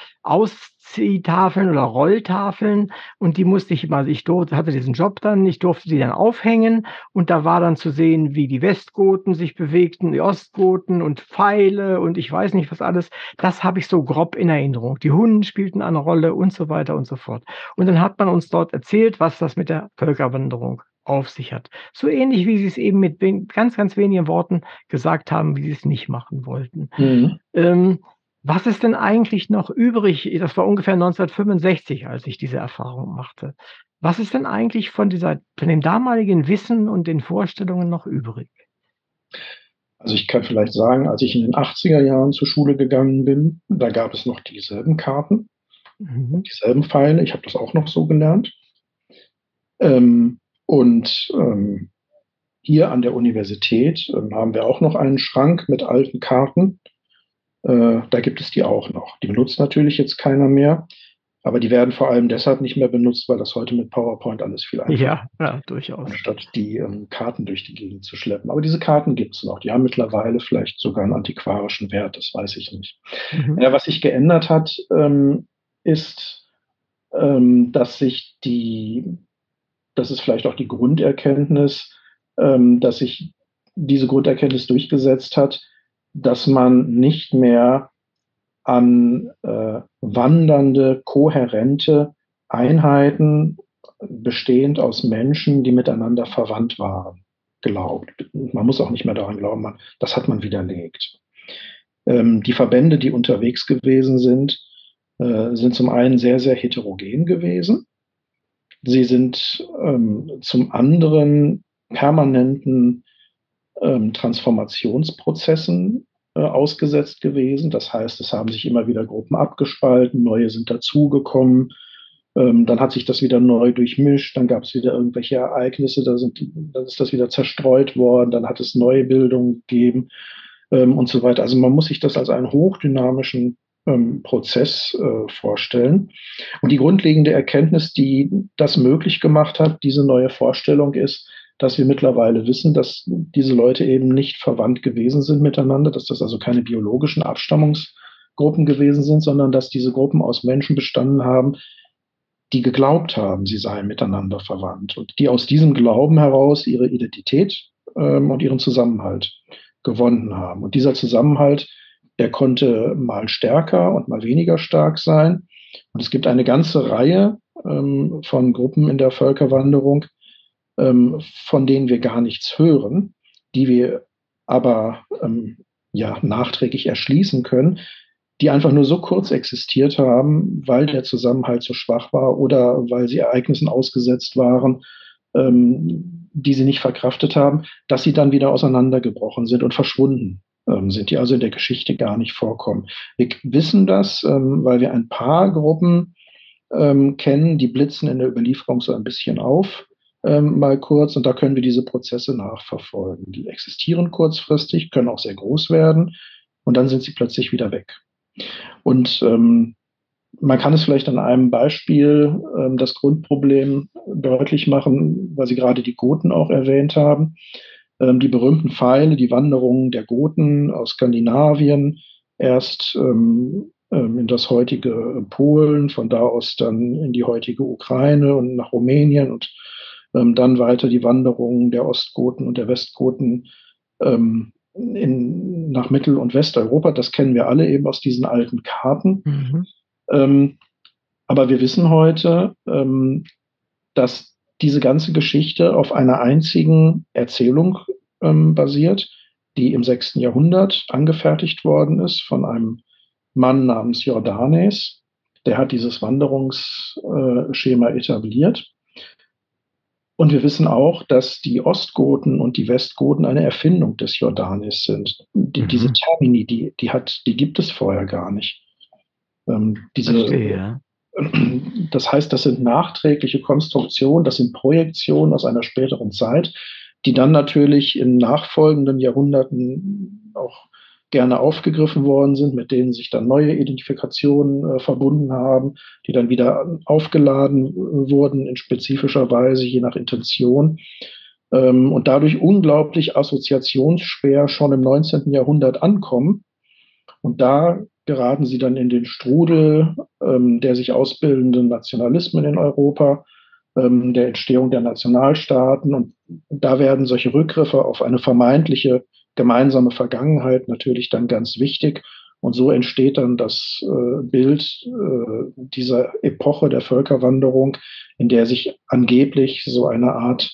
Ausziehtafeln oder Rolltafeln. Und die musste ich immer, ich durfte, hatte diesen Job dann, ich durfte die dann aufhängen. Und da war dann zu sehen, wie die Westgoten sich bewegten, die Ostgoten und Pfeile und ich weiß nicht was alles. Das habe ich so grob in Erinnerung. Die Hunden spielten eine Rolle und so weiter und so fort. Und dann hat man uns dort erzählt, was das mit mit der Völkerwanderung auf sich hat. So ähnlich wie Sie es eben mit ganz, ganz wenigen Worten gesagt haben, wie Sie es nicht machen wollten. Mhm. Ähm, was ist denn eigentlich noch übrig? Das war ungefähr 1965, als ich diese Erfahrung machte. Was ist denn eigentlich von, dieser, von dem damaligen Wissen und den Vorstellungen noch übrig? Also ich kann vielleicht sagen, als ich in den 80er Jahren zur Schule gegangen bin, da gab es noch dieselben Karten, mhm. dieselben Pfeile. Ich habe das auch noch so gelernt. Ähm, und ähm, hier an der Universität ähm, haben wir auch noch einen Schrank mit alten Karten. Äh, da gibt es die auch noch. Die benutzt natürlich jetzt keiner mehr, aber die werden vor allem deshalb nicht mehr benutzt, weil das heute mit PowerPoint alles viel einfacher ja, ja, durchaus. Anstatt die ähm, Karten durch die Gegend zu schleppen. Aber diese Karten gibt es noch. Die haben mittlerweile vielleicht sogar einen antiquarischen Wert, das weiß ich nicht. Mhm. Ja, was sich geändert hat, ähm, ist, ähm, dass sich die das ist vielleicht auch die Grunderkenntnis, ähm, dass sich diese Grunderkenntnis durchgesetzt hat, dass man nicht mehr an äh, wandernde, kohärente Einheiten bestehend aus Menschen, die miteinander verwandt waren, glaubt. Man muss auch nicht mehr daran glauben, man, das hat man widerlegt. Ähm, die Verbände, die unterwegs gewesen sind, äh, sind zum einen sehr, sehr heterogen gewesen. Sie sind ähm, zum anderen permanenten ähm, Transformationsprozessen äh, ausgesetzt gewesen. Das heißt, es haben sich immer wieder Gruppen abgespalten, neue sind dazugekommen. Ähm, dann hat sich das wieder neu durchmischt, dann gab es wieder irgendwelche Ereignisse, da, sind, dann ist das wieder zerstreut worden, dann hat es neue Bildungen gegeben ähm, und so weiter. Also man muss sich das als einen hochdynamischen ähm, Prozess äh, vorstellen. Und die grundlegende Erkenntnis, die das möglich gemacht hat, diese neue Vorstellung ist, dass wir mittlerweile wissen, dass diese Leute eben nicht verwandt gewesen sind miteinander, dass das also keine biologischen Abstammungsgruppen gewesen sind, sondern dass diese Gruppen aus Menschen bestanden haben, die geglaubt haben, sie seien miteinander verwandt und die aus diesem Glauben heraus ihre Identität ähm, und ihren Zusammenhalt gewonnen haben. Und dieser Zusammenhalt, der konnte mal stärker und mal weniger stark sein. Und es gibt eine ganze Reihe ähm, von Gruppen in der Völkerwanderung, ähm, von denen wir gar nichts hören, die wir aber ähm, ja nachträglich erschließen können, die einfach nur so kurz existiert haben, weil der Zusammenhalt so schwach war oder weil sie Ereignissen ausgesetzt waren, ähm, die sie nicht verkraftet haben, dass sie dann wieder auseinandergebrochen sind und verschwunden ähm, sind, die also in der Geschichte gar nicht vorkommen. Wir wissen das, ähm, weil wir ein paar Gruppen ähm, kennen, die blitzen in der Überlieferung so ein bisschen auf ähm, mal kurz und da können wir diese Prozesse nachverfolgen. Die existieren kurzfristig, können auch sehr groß werden und dann sind sie plötzlich wieder weg. Und ähm, man kann es vielleicht an einem Beispiel ähm, das Grundproblem deutlich machen, weil Sie gerade die Goten auch erwähnt haben. Ähm, die berühmten Pfeile, die Wanderungen der Goten aus Skandinavien, erst ähm, ähm in das heutige Polen, von da aus dann in die heutige Ukraine und nach Rumänien und ähm, dann weiter die Wanderungen der Ostgoten und der Westgoten ähm, in, nach Mittel- und Westeuropa. Das kennen wir alle eben aus diesen alten Karten. Mhm. Ähm, aber wir wissen heute, ähm, dass diese ganze Geschichte auf einer einzigen Erzählung ähm, basiert, die im 6. Jahrhundert angefertigt worden ist von einem Mann namens Jordanes. Der hat dieses Wanderungsschema etabliert. Und wir wissen auch, dass die Ostgoten und die Westgoten eine Erfindung des Jordanes sind. Die, mhm. Diese Termini, die, die, hat, die gibt es vorher gar nicht. Ähm, diese, Verstehe, ja. Das heißt, das sind nachträgliche Konstruktionen, das sind Projektionen aus einer späteren Zeit, die dann natürlich in nachfolgenden Jahrhunderten auch gerne aufgegriffen worden sind, mit denen sich dann neue Identifikationen äh, verbunden haben, die dann wieder aufgeladen äh, wurden in spezifischer Weise, je nach Intention. Ähm, und dadurch unglaublich assoziationsschwer schon im 19. Jahrhundert ankommen. Und da geraten sie dann in den Strudel ähm, der sich ausbildenden Nationalismen in Europa, ähm, der Entstehung der Nationalstaaten. Und da werden solche Rückgriffe auf eine vermeintliche gemeinsame Vergangenheit natürlich dann ganz wichtig. Und so entsteht dann das äh, Bild äh, dieser Epoche der Völkerwanderung, in der sich angeblich so eine Art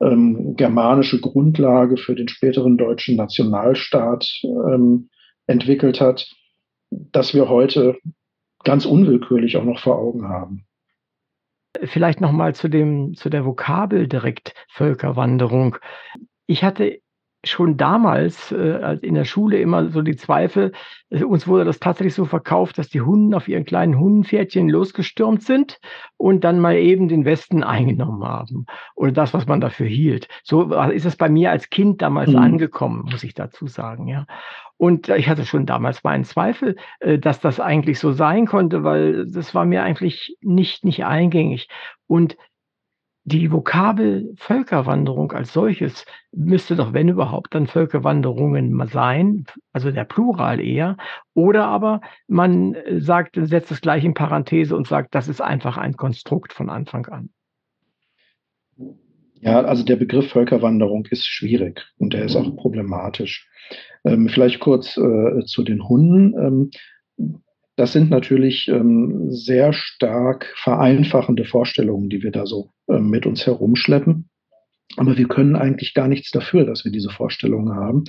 ähm, germanische Grundlage für den späteren deutschen Nationalstaat ähm, entwickelt hat, das wir heute ganz unwillkürlich auch noch vor Augen haben. Vielleicht noch mal zu dem zu der Vokabel direkt Völkerwanderung. Ich hatte schon damals äh, in der Schule immer so die Zweifel, äh, uns wurde das tatsächlich so verkauft, dass die Hunden auf ihren kleinen Hundenpferdchen losgestürmt sind und dann mal eben den Westen eingenommen haben oder das, was man dafür hielt. So ist es bei mir als Kind damals mhm. angekommen, muss ich dazu sagen, ja. Und ich hatte schon damals meinen Zweifel, äh, dass das eigentlich so sein konnte, weil das war mir eigentlich nicht, nicht eingängig. Und die Vokabel Völkerwanderung als solches müsste doch, wenn überhaupt, dann Völkerwanderungen sein, also der Plural eher. Oder aber man äh, sagt, setzt es gleich in Parenthese und sagt, das ist einfach ein Konstrukt von Anfang an. Ja, also der Begriff Völkerwanderung ist schwierig und der ist auch problematisch. Ähm, vielleicht kurz äh, zu den Hunden. Ähm, das sind natürlich ähm, sehr stark vereinfachende Vorstellungen, die wir da so ähm, mit uns herumschleppen. Aber wir können eigentlich gar nichts dafür, dass wir diese Vorstellungen haben.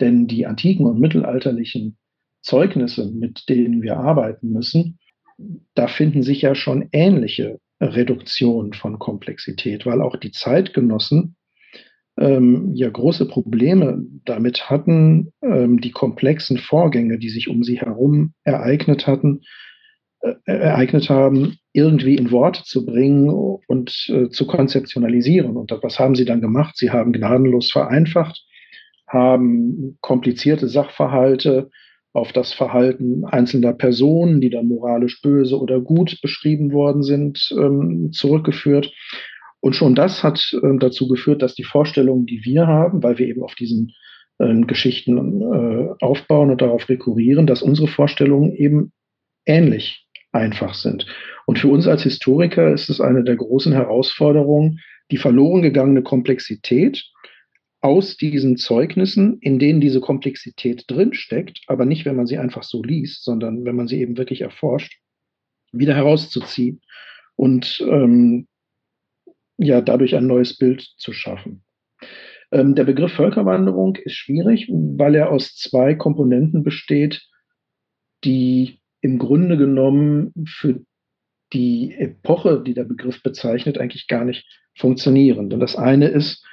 Denn die antiken und mittelalterlichen Zeugnisse, mit denen wir arbeiten müssen, da finden sich ja schon ähnliche Reduktionen von Komplexität, weil auch die Zeitgenossen ähm, ja große Probleme damit hatten, ähm, die komplexen Vorgänge, die sich um sie herum ereignet hatten, äh, ereignet haben, irgendwie in Worte zu bringen und äh, zu konzeptionalisieren. Und was haben sie dann gemacht? Sie haben gnadenlos vereinfacht, haben komplizierte Sachverhalte auf das Verhalten einzelner Personen, die dann moralisch böse oder gut beschrieben worden sind, ähm, zurückgeführt. Und schon das hat äh, dazu geführt, dass die Vorstellungen, die wir haben, weil wir eben auf diesen äh, Geschichten äh, aufbauen und darauf rekurrieren, dass unsere Vorstellungen eben ähnlich einfach sind. Und für uns als Historiker ist es eine der großen Herausforderungen, die verloren gegangene Komplexität aus diesen Zeugnissen, in denen diese Komplexität drinsteckt, aber nicht, wenn man sie einfach so liest, sondern wenn man sie eben wirklich erforscht, wieder herauszuziehen und ähm, ja, dadurch ein neues Bild zu schaffen. Ähm, der Begriff Völkerwanderung ist schwierig, weil er aus zwei Komponenten besteht, die im Grunde genommen für die Epoche, die der Begriff bezeichnet, eigentlich gar nicht funktionieren. Denn das eine ist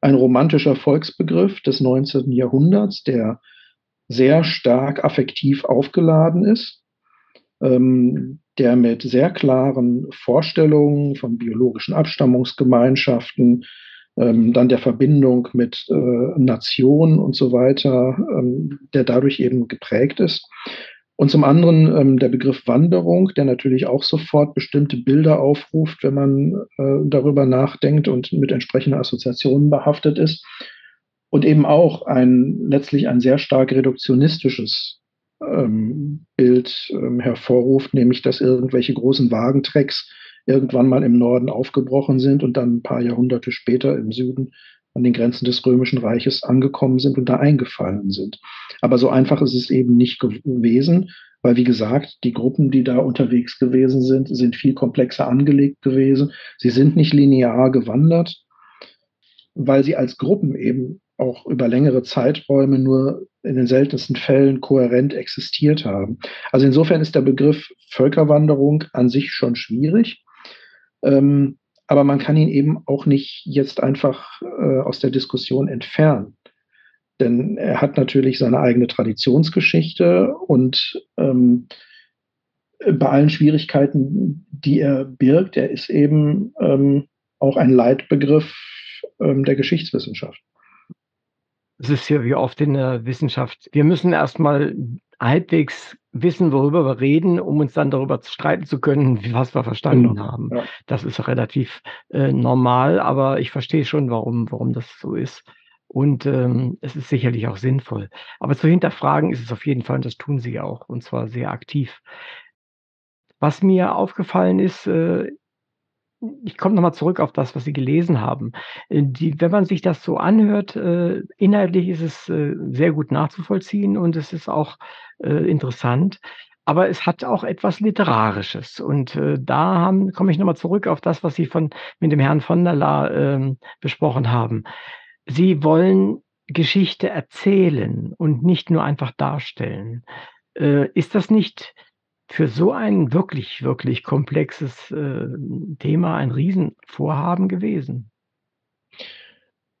ein romantischer Volksbegriff des 19. Jahrhunderts, der sehr stark affektiv aufgeladen ist, ähm, der mit sehr klaren Vorstellungen von biologischen Abstammungsgemeinschaften, ähm, dann der Verbindung mit äh, Nationen und so weiter, ähm, der dadurch eben geprägt ist. Und zum anderen ähm, der Begriff Wanderung, der natürlich auch sofort bestimmte Bilder aufruft, wenn man äh, darüber nachdenkt und mit entsprechenden Assoziationen behaftet ist. Und eben auch ein letztlich ein sehr stark reduktionistisches ähm, Bild ähm, hervorruft, nämlich dass irgendwelche großen Wagentrecks irgendwann mal im Norden aufgebrochen sind und dann ein paar Jahrhunderte später im Süden an den Grenzen des Römischen Reiches angekommen sind und da eingefallen sind. Aber so einfach ist es eben nicht gewesen, weil, wie gesagt, die Gruppen, die da unterwegs gewesen sind, sind viel komplexer angelegt gewesen. Sie sind nicht linear gewandert, weil sie als Gruppen eben auch über längere Zeiträume nur in den seltensten Fällen kohärent existiert haben. Also insofern ist der Begriff Völkerwanderung an sich schon schwierig. Ähm, aber man kann ihn eben auch nicht jetzt einfach äh, aus der Diskussion entfernen. Denn er hat natürlich seine eigene Traditionsgeschichte und ähm, bei allen Schwierigkeiten, die er birgt, er ist eben ähm, auch ein Leitbegriff ähm, der Geschichtswissenschaft. Es ist ja wie oft in der Wissenschaft. Wir müssen erstmal halbwegs wissen, worüber wir reden, um uns dann darüber streiten zu können, was wir verstanden genau. haben. Ja. Das ist relativ äh, normal, aber ich verstehe schon, warum, warum das so ist. Und ähm, es ist sicherlich auch sinnvoll. Aber zu hinterfragen ist es auf jeden Fall, und das tun sie auch, und zwar sehr aktiv. Was mir aufgefallen ist, äh, ich komme nochmal zurück auf das, was Sie gelesen haben. Äh, die, wenn man sich das so anhört, äh, inhaltlich ist es äh, sehr gut nachzuvollziehen und es ist auch interessant. Aber es hat auch etwas Literarisches. Und da komme ich nochmal zurück auf das, was Sie von, mit dem Herrn von der La ähm, besprochen haben. Sie wollen Geschichte erzählen und nicht nur einfach darstellen. Ist das nicht für so ein wirklich, wirklich komplexes äh, Thema ein Riesenvorhaben gewesen.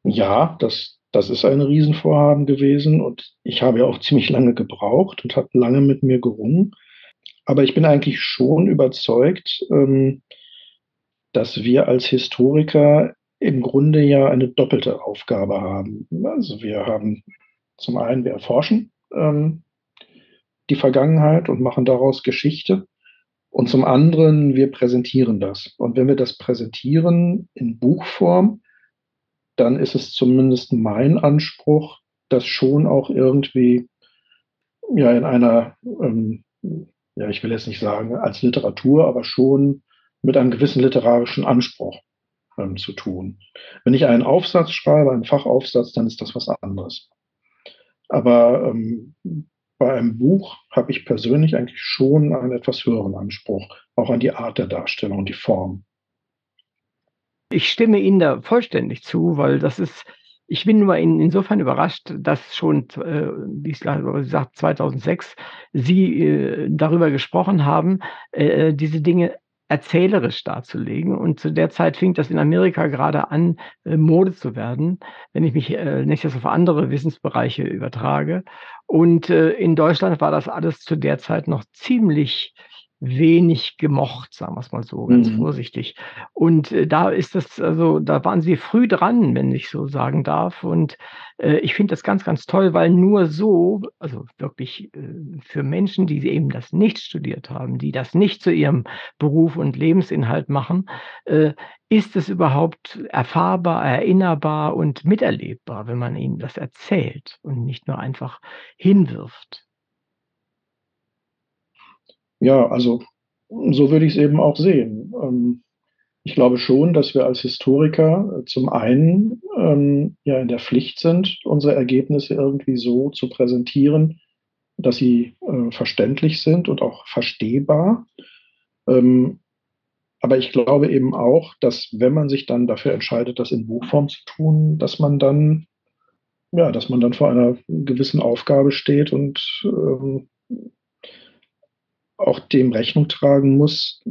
Ja, das, das ist ein Riesenvorhaben gewesen und ich habe ja auch ziemlich lange gebraucht und habe lange mit mir gerungen. Aber ich bin eigentlich schon überzeugt, ähm, dass wir als Historiker im Grunde ja eine doppelte Aufgabe haben. Also wir haben zum einen, wir erforschen ähm, die Vergangenheit und machen daraus Geschichte. Und zum anderen, wir präsentieren das. Und wenn wir das präsentieren in Buchform, dann ist es zumindest mein Anspruch, das schon auch irgendwie ja in einer, ähm, ja, ich will jetzt nicht sagen als Literatur, aber schon mit einem gewissen literarischen Anspruch ähm, zu tun. Wenn ich einen Aufsatz schreibe, einen Fachaufsatz, dann ist das was anderes. Aber ähm, bei einem Buch habe ich persönlich eigentlich schon einen etwas höheren Anspruch, auch an die Art der Darstellung und die Form. Ich stimme Ihnen da vollständig zu, weil das ist, ich bin nur in, insofern überrascht, dass schon, äh, wie gesagt, 2006 Sie äh, darüber gesprochen haben, äh, diese Dinge erzählerisch darzulegen. Und zu der Zeit fing das in Amerika gerade an, äh, Mode zu werden, wenn ich mich äh, nicht auf andere Wissensbereiche übertrage. Und äh, in Deutschland war das alles zu der Zeit noch ziemlich wenig gemocht, sagen wir es mal so, ganz Mhm. vorsichtig. Und äh, da ist das, also da waren sie früh dran, wenn ich so sagen darf. Und äh, ich finde das ganz, ganz toll, weil nur so, also wirklich äh, für Menschen, die eben das nicht studiert haben, die das nicht zu ihrem Beruf und Lebensinhalt machen, äh, ist es überhaupt erfahrbar, erinnerbar und miterlebbar, wenn man ihnen das erzählt und nicht nur einfach hinwirft. Ja, also so würde ich es eben auch sehen. Ähm, ich glaube schon, dass wir als Historiker äh, zum einen ähm, ja in der Pflicht sind, unsere Ergebnisse irgendwie so zu präsentieren, dass sie äh, verständlich sind und auch verstehbar. Ähm, aber ich glaube eben auch, dass wenn man sich dann dafür entscheidet, das in Buchform zu tun, dass man dann, ja, dass man dann vor einer gewissen Aufgabe steht und ähm, auch dem Rechnung tragen muss,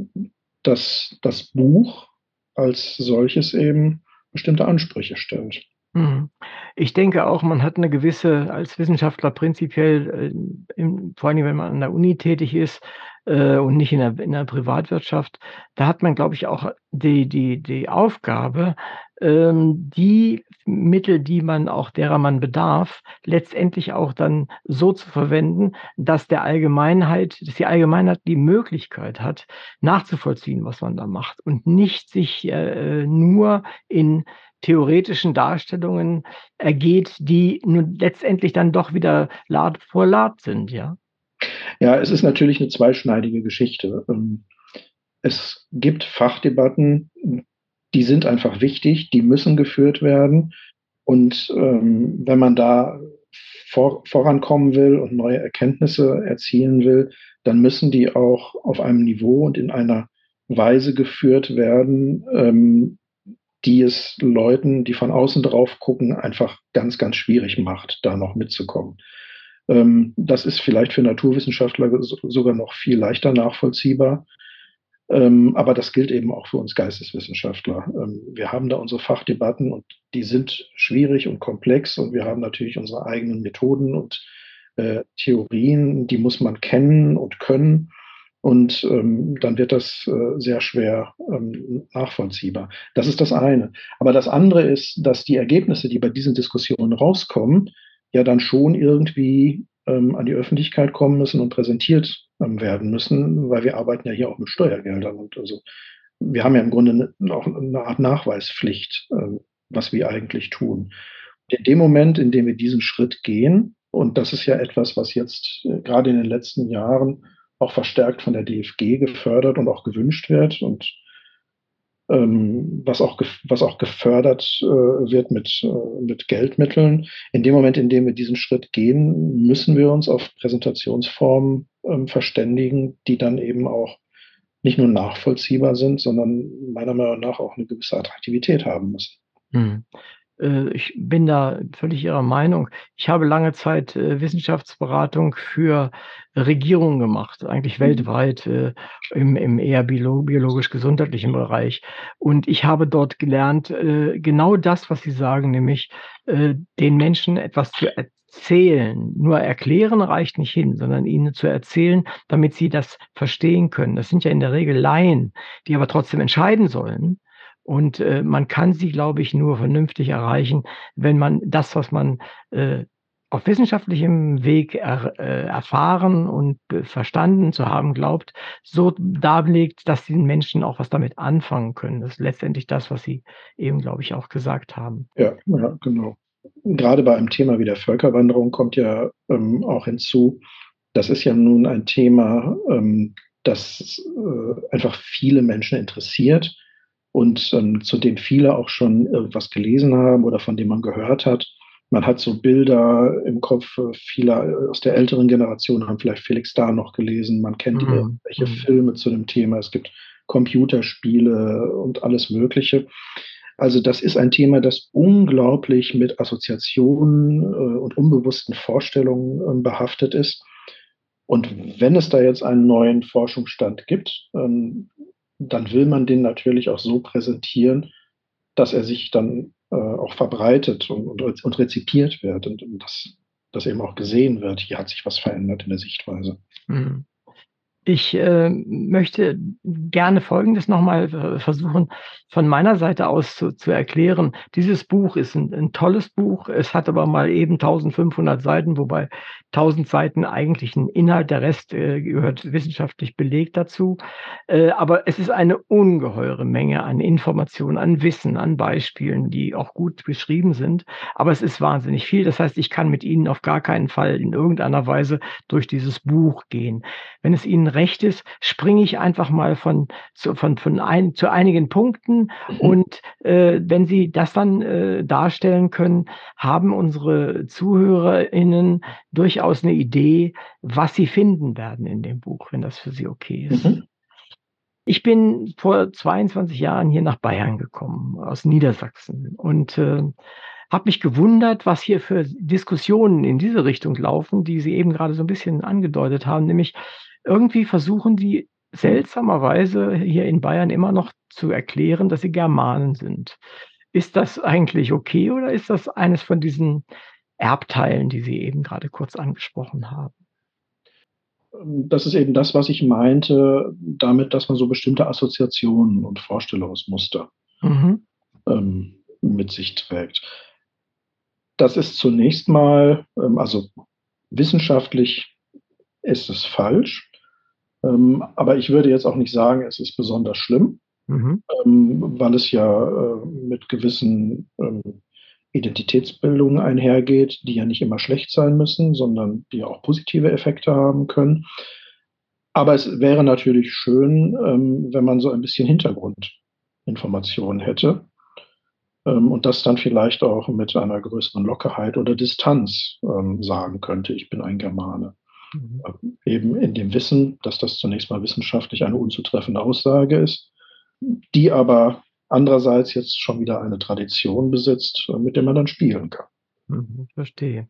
dass das Buch als solches eben bestimmte Ansprüche stellt. Mhm. Ich denke auch, man hat eine gewisse als Wissenschaftler prinzipiell, äh, vor Dingen, wenn man an der Uni tätig ist, äh, und nicht in der in der Privatwirtschaft, da hat man, glaube ich, auch die die die Aufgabe, ähm, die Mittel, die man auch derer man bedarf, letztendlich auch dann so zu verwenden, dass der Allgemeinheit dass die Allgemeinheit die Möglichkeit hat, nachzuvollziehen, was man da macht und nicht sich, äh, nur in theoretischen Darstellungen ergeht, die nun letztendlich dann doch wieder Lad vor Lad sind, ja? Ja, es ist natürlich eine zweischneidige Geschichte. Ähm, es gibt Fachdebatten, die sind einfach wichtig, die müssen geführt werden. Und ähm, wenn man da vor, vorankommen will und neue Erkenntnisse erzielen will, dann müssen die auch auf einem Niveau und in einer Weise geführt werden, ähm, die es Leuten, die von außen drauf gucken, einfach ganz, ganz schwierig macht, da noch mitzukommen. Ähm, das ist vielleicht für Naturwissenschaftler sogar noch viel leichter nachvollziehbar. Ähm, aber das gilt eben auch für uns Geisteswissenschaftler. Ähm, wir haben da unsere Fachdebatten und die sind schwierig und komplex und wir haben natürlich unsere eigenen Methoden und äh, Theorien, die muss man kennen und können. Und ähm, dann wird das äh, sehr schwer ähm, nachvollziehbar. Das ist das eine. Aber das andere ist, dass die Ergebnisse, die bei diesen Diskussionen rauskommen, ja dann schon irgendwie ähm, an die Öffentlichkeit kommen müssen und präsentiert ähm, werden müssen, weil wir arbeiten ja hier auch mit Steuergeldern. Und also wir haben ja im Grunde auch eine Art Nachweispflicht, äh, was wir eigentlich tun. Und in dem Moment, in dem wir diesen Schritt gehen, und das ist ja etwas, was jetzt äh, gerade in den letzten Jahren auch verstärkt von der DFG gefördert und auch gewünscht wird und was, auch was auch gefördert äh, wird mit, äh, mit Geldmitteln. In dem Moment, in dem wir diesen Schritt gehen, müssen wir uns auf Präsentationsformen ähm, verständigen, die dann eben auch nicht nur nachvollziehbar sind, sondern meiner Meinung nach auch eine gewisse Attraktivität haben müssen. Hm. Äh, ich bin da völlig Ihrer Meinung. Ich habe lange Zeit, äh, Wissenschaftsberatung für Regierungen gemacht, eigentlich Mhm. weltweit, äh, im im eher biolo biologisch-gesundheitlichen Bereich. Und ich habe dort gelernt, genau das, was Sie sagen, nämlich, den Menschen etwas zu erzählen. Nur erklären reicht nicht hin, sondern ihnen zu erzählen, damit sie das verstehen können. Das sind ja in der Regel Laien, die aber trotzdem entscheiden sollen. Und, äh, man kann sie, glaube ich, nur vernünftig erreichen, wenn man das, was man, äh, auf wissenschaftlichem Weg er äh, erfahren und verstanden zu haben glaubt, so darlegt, dass die Menschen auch was damit anfangen können. Das ist letztendlich das, was Sie eben, glaube ich, auch gesagt haben. Ja, ja, genau. Gerade bei einem Thema wie der Völkerwanderung kommt ja ähm, auch hinzu, das ist ja nun ein Thema, ähm, das äh, einfach viele Menschen interessiert und ähm, zu dem viele auch schon irgendwas gelesen haben oder von dem man gehört hat. Man hat so Bilder im Kopf, äh, viele äh, aus der älteren Generation haben vielleicht Felix da noch gelesen. Man kennt mhm. irgendwelche mhm. Filme zu dem Thema. Es gibt Computerspiele und alles Mögliche. Also das ist ein Thema, das unglaublich mit Assoziationen äh, und unbewussten Vorstellungen äh, behaftet ist. Und wenn es da jetzt einen neuen Forschungsstand gibt, ähm, dann will man den natürlich auch so präsentieren, dass er sich dann äh, auch verbreitet und, und, und rezipiert wird und, und dass, dass eben auch gesehen wird, hier hat sich was verändert in der Sichtweise. Mhm. Ich äh, möchte gerne Folgendes nochmal äh, versuchen, von meiner Seite aus zu, zu erklären. Dieses Buch ist ein, ein, tolles Buch. Es hat aber mal eben 1500 Seiten, wobei 1000 Seiten eigentlich ein Inhalt, der Rest äh, gehört wissenschaftlich belegt dazu. Äh, aber es ist eine ungeheure Menge an Informationen, an Wissen, an Beispielen, die auch gut beschrieben sind. Aber es ist wahnsinnig viel. Das heißt, ich kann mit Ihnen auf gar keinen Fall in irgendeiner Weise durch dieses Buch gehen. Wenn es Ihnen recht ist, springe ich einfach mal von, zu, von, von ein, zu einigen Punkten. Mhm. Und äh, wenn Sie das dann äh, darstellen können, haben unsere ZuhörerInnen durchaus eine Idee, was sie finden werden in dem Buch, wenn das für Sie okay ist. Mhm. Ich bin vor 22 Jahren hier nach Bayern gekommen, aus Niedersachsen und äh, habe mich gewundert, was hier für Diskussionen in diese Richtung laufen, die Sie eben gerade so ein bisschen angedeutet haben, nämlich irgendwie versuchen die seltsamerweise hier in Bayern immer noch zu erklären, dass sie Germanen sind. Ist das eigentlich okay oder ist das eines von diesen Erbteilen, die Sie eben gerade kurz angesprochen haben? Das ist eben das, was ich meinte, damit, dass man so bestimmte Assoziationen und Vorstellungsmuster mhm. ähm, mit sich trägt. Das ist zunächst mal, ähm, also wissenschaftlich ist es falsch. Ähm, aber ich würde jetzt auch nicht sagen, es ist besonders schlimm, mhm. ähm, weil es ja äh, mit gewissen ähm, Identitätsbildungen einhergeht, die ja nicht immer schlecht sein müssen, sondern die auch positive Effekte haben können. Aber es wäre natürlich schön, ähm, wenn man so ein bisschen Hintergrundinformationen hätte ähm, und das dann vielleicht auch mit einer größeren Lockerheit oder Distanz ähm, sagen könnte, ich bin ein Germane. Mhm. Eben in dem Wissen, dass das zunächst mal wissenschaftlich eine unzutreffende Aussage ist, die aber andererseits jetzt schon wieder eine Tradition besitzt, mit der man dann spielen kann. Mhm, verstehe.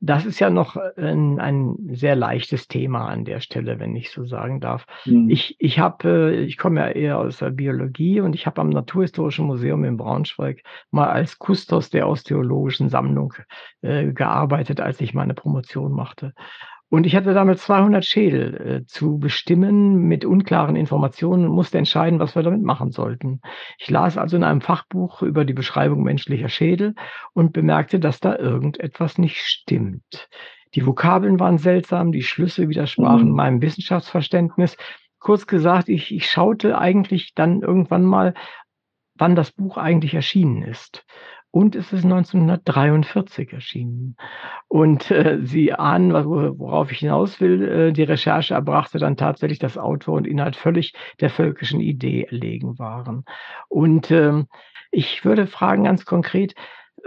Das ist ja noch ein, ein, sehr leichtes Thema an der Stelle, wenn ich so sagen darf. Mhm. Ich, ich habe, äh, ich komme ja eher aus der Biologie und ich habe am Naturhistorischen Museum in Braunschweig mal als Kustos der osteologischen Sammlung äh, gearbeitet, als ich meine Promotion machte. Und ich hatte damit 200 Schädel äh, zu bestimmen mit unklaren Informationen und musste entscheiden, was wir damit machen sollten. Ich las also in einem Fachbuch über die Beschreibung menschlicher Schädel und bemerkte, dass da irgendetwas nicht stimmt. Die Vokabeln waren seltsam, die Schlüsse widersprachen mhm. meinem Wissenschaftsverständnis. Kurz gesagt, ich, ich schaute eigentlich dann irgendwann mal, wann das Buch eigentlich erschienen ist und es ist 1943 erschienen. Und äh, Sie ahnen, worauf ich hinaus will. Äh, die Recherche erbrachte dann tatsächlich, dass Autor und Inhalt völlig der völkischen Idee erlegen waren. Und äh, ich würde fragen ganz konkret,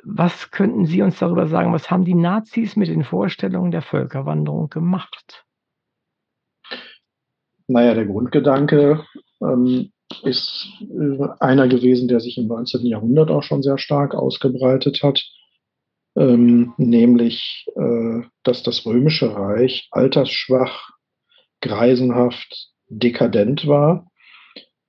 was könnten Sie uns darüber sagen? Was haben die Nazis mit den Vorstellungen der Völkerwanderung gemacht? Naja, der Grundgedanke ähm, ist äh, einer gewesen, der sich im 19. Jahrhundert auch schon sehr stark ausgebreitet hat, ähm, nämlich, äh, dass das römische Reich altersschwach, greisenhaft, dekadent war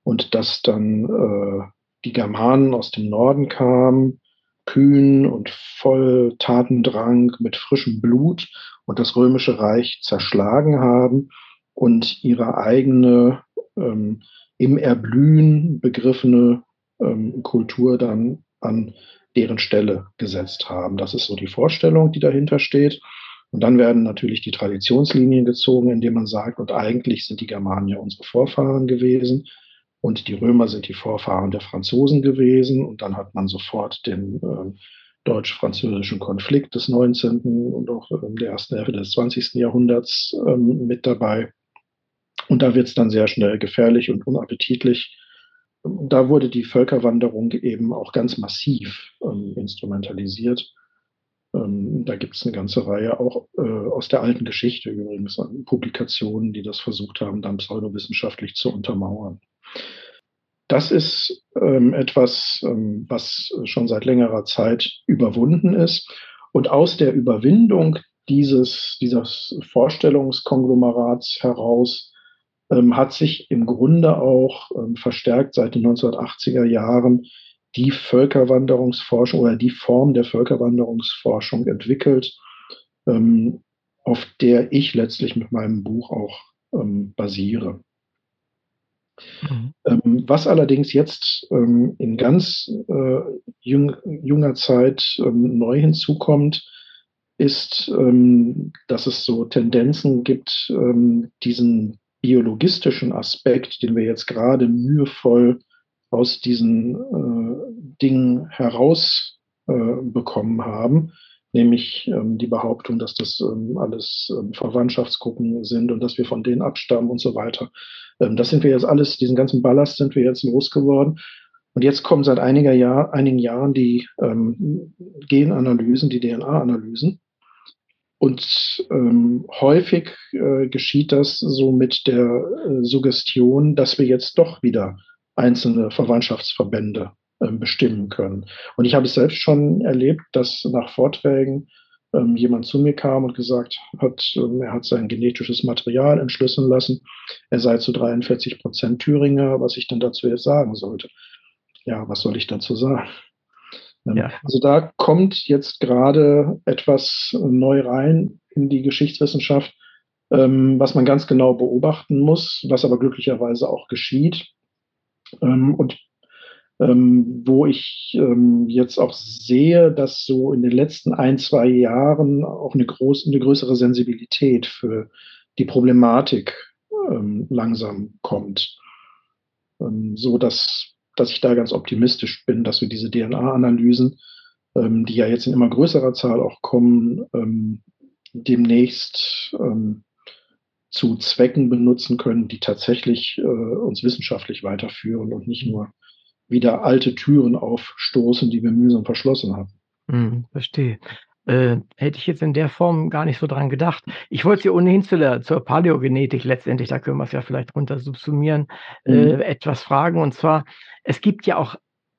und dass dann äh, die Germanen aus dem Norden kamen, kühn und voll Tatendrang, mit frischem Blut und das römische Reich zerschlagen haben und ihre eigene ähm, im Erblühen begriffene ähm, Kultur dann an deren Stelle gesetzt haben. Das ist so die Vorstellung, die dahinter steht. Und dann werden natürlich die Traditionslinien gezogen, indem man sagt, und eigentlich sind die Germanen ja unsere Vorfahren gewesen und die Römer sind die Vorfahren der Franzosen gewesen. Und dann hat man sofort den äh, deutsch-französischen Konflikt des 19. und auch äh, der ersten Hälfte des 20. Jahrhunderts äh, mit dabei. Und da wird es dann sehr schnell gefährlich und unappetitlich. Da wurde die Völkerwanderung eben auch ganz massiv ähm, instrumentalisiert. Ähm, da gibt es eine ganze Reihe auch äh, aus der alten Geschichte übrigens an Publikationen, die das versucht haben, dann pseudowissenschaftlich zu untermauern. Das ist ähm, etwas, ähm, was schon seit längerer Zeit überwunden ist. Und aus der Überwindung dieses, dieses Vorstellungskonglomerats heraus ähm, hat sich im Grunde auch ähm, verstärkt seit den 1980er Jahren die Völkerwanderungsforschung oder die Form der Völkerwanderungsforschung entwickelt, ähm, auf der ich letztlich mit meinem Buch auch ähm, basiere. Mhm. Ähm, was allerdings jetzt ähm, in ganz äh, jung, junger Zeit neu hinzukommt, ist, dass es so Tendenzen gibt, diesen biologistischen Aspekt, den wir jetzt gerade mühevoll aus diesen äh, Dingen herausbekommen äh, haben, nämlich ähm, die Behauptung, dass das ähm, alles ähm, Verwandtschaftsgruppen sind und dass wir von denen abstammen und so weiter. Ähm, das sind wir jetzt alles, diesen ganzen Ballast sind wir jetzt losgeworden. Und jetzt kommen seit einiger Jahr, einigen Jahren die ähm, Genanalysen, die DNA-Analysen. Und ähm, häufig äh, geschieht das so mit der äh, Suggestion, dass wir jetzt doch wieder einzelne Verwandtschaftsverbände äh, bestimmen können. Und ich habe es selbst schon erlebt, dass nach Vorträgen ähm, jemand zu mir kam und gesagt hat, ähm, er hat sein genetisches Material entschlüsseln lassen. Er sei zu 43 Prozent Thüringer, was ich denn dazu jetzt sagen sollte. Ja, was soll ich dazu sagen? Ja. Also da kommt jetzt gerade etwas neu rein in die Geschichtswissenschaft, ähm, was man ganz genau beobachten muss, was aber glücklicherweise auch geschieht. Ähm, und ähm, wo ich ähm, jetzt auch sehe, dass so in den letzten ein, zwei Jahren auch eine, groß, eine größere Sensibilität für die Problematik ähm, langsam kommt. Ähm, so dass, dass ich da ganz optimistisch bin, dass wir diese DNA-Analysen, ähm, die ja jetzt in immer größerer Zahl auch kommen, ähm, demnächst zu Zwecken benutzen können, die tatsächlich äh, uns wissenschaftlich weiterführen und nicht nur wieder alte Türen aufstoßen, die wir mühsam verschlossen haben. Hm, verstehe. Äh, hätte ich jetzt in der Form gar nicht so dran gedacht. Ich wollte Sie ohnehin zu der, zur Paläogenetik letztendlich, da können wir es ja vielleicht runter subsumieren, äh, mhm. äh, etwas fragen. Und zwar, es gibt ja auch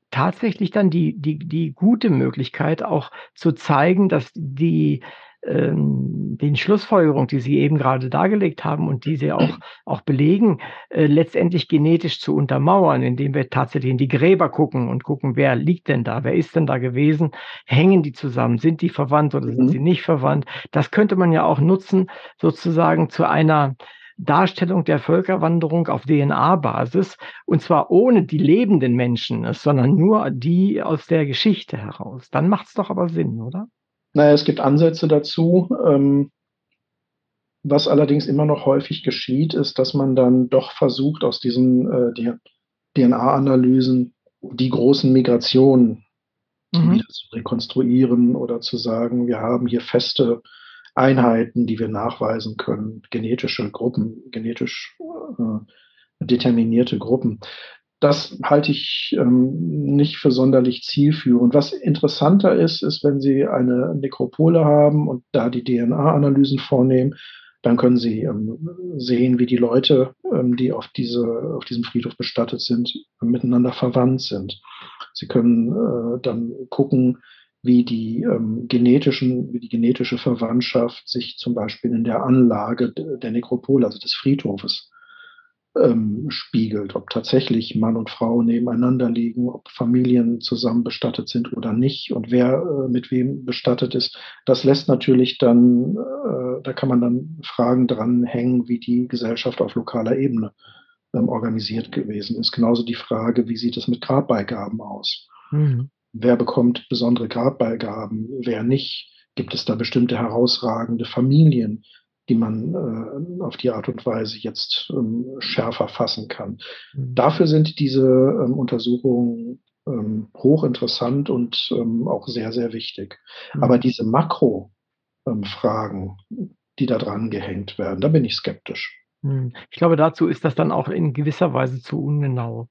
tatsächlich dann die, die, die gute Möglichkeit, auch zu zeigen, dass die den Schlussfolgerungen, die Sie eben gerade dargelegt haben und die Sie auch, auch belegen, äh, letztendlich genetisch zu untermauern, indem wir tatsächlich in die Gräber gucken und gucken, wer liegt denn da, wer ist denn da gewesen, hängen die zusammen, sind die verwandt oder sind mhm. sie nicht verwandt. Das könnte man ja auch nutzen, sozusagen zu einer Darstellung der Völkerwanderung auf DNA-Basis und zwar ohne die lebenden Menschen, sondern nur die aus der Geschichte heraus. Dann macht es doch aber Sinn, oder? Naja, es gibt Ansätze dazu. Ähm, was allerdings immer noch häufig geschieht, ist, dass man dann doch versucht, aus diesen äh, DNA-Analysen die großen Migrationen mhm. wieder zu rekonstruieren oder zu sagen, wir haben hier feste Einheiten, die wir nachweisen können, genetische Gruppen, genetisch äh, determinierte Gruppen das halte ich ähm, nicht für sonderlich zielführend. Was interessanter ist, ist, wenn Sie eine Nekropole haben und da die DNA-Analysen vornehmen, dann können Sie ähm, sehen, wie die Leute, ähm, die auf, diese, auf diesem Friedhof bestattet sind, miteinander verwandt sind. Sie können äh, dann gucken, wie die ähm, genetischen, wie die genetische Verwandtschaft sich zum Beispiel in der Anlage der Nekropole, also des Friedhofes, ähm, spiegelt, ob tatsächlich Mann und Frau nebeneinander liegen, ob Familien zusammen bestattet sind oder nicht und wer äh, mit wem bestattet ist. Das lässt natürlich dann, äh, da kann man dann Fragen dranhängen, wie die Gesellschaft auf lokaler Ebene ähm, organisiert gewesen ist. Genauso die Frage, wie sieht es mit Grabbeigaben aus? Mhm. Wer bekommt besondere Grabbeigaben, wer nicht? Gibt es da bestimmte herausragende Familien, die man äh, auf die Art und Weise jetzt ähm, schärfer fassen kann. Mhm. Dafür sind diese ähm, Untersuchungen ähm, hochinteressant und ähm, auch sehr, sehr wichtig. Mhm. Aber diese Makro-Fragen, ähm, die da dran gehängt werden, da bin ich skeptisch. Mhm. Ich glaube, dazu ist das dann auch in gewisser Weise zu ungenau.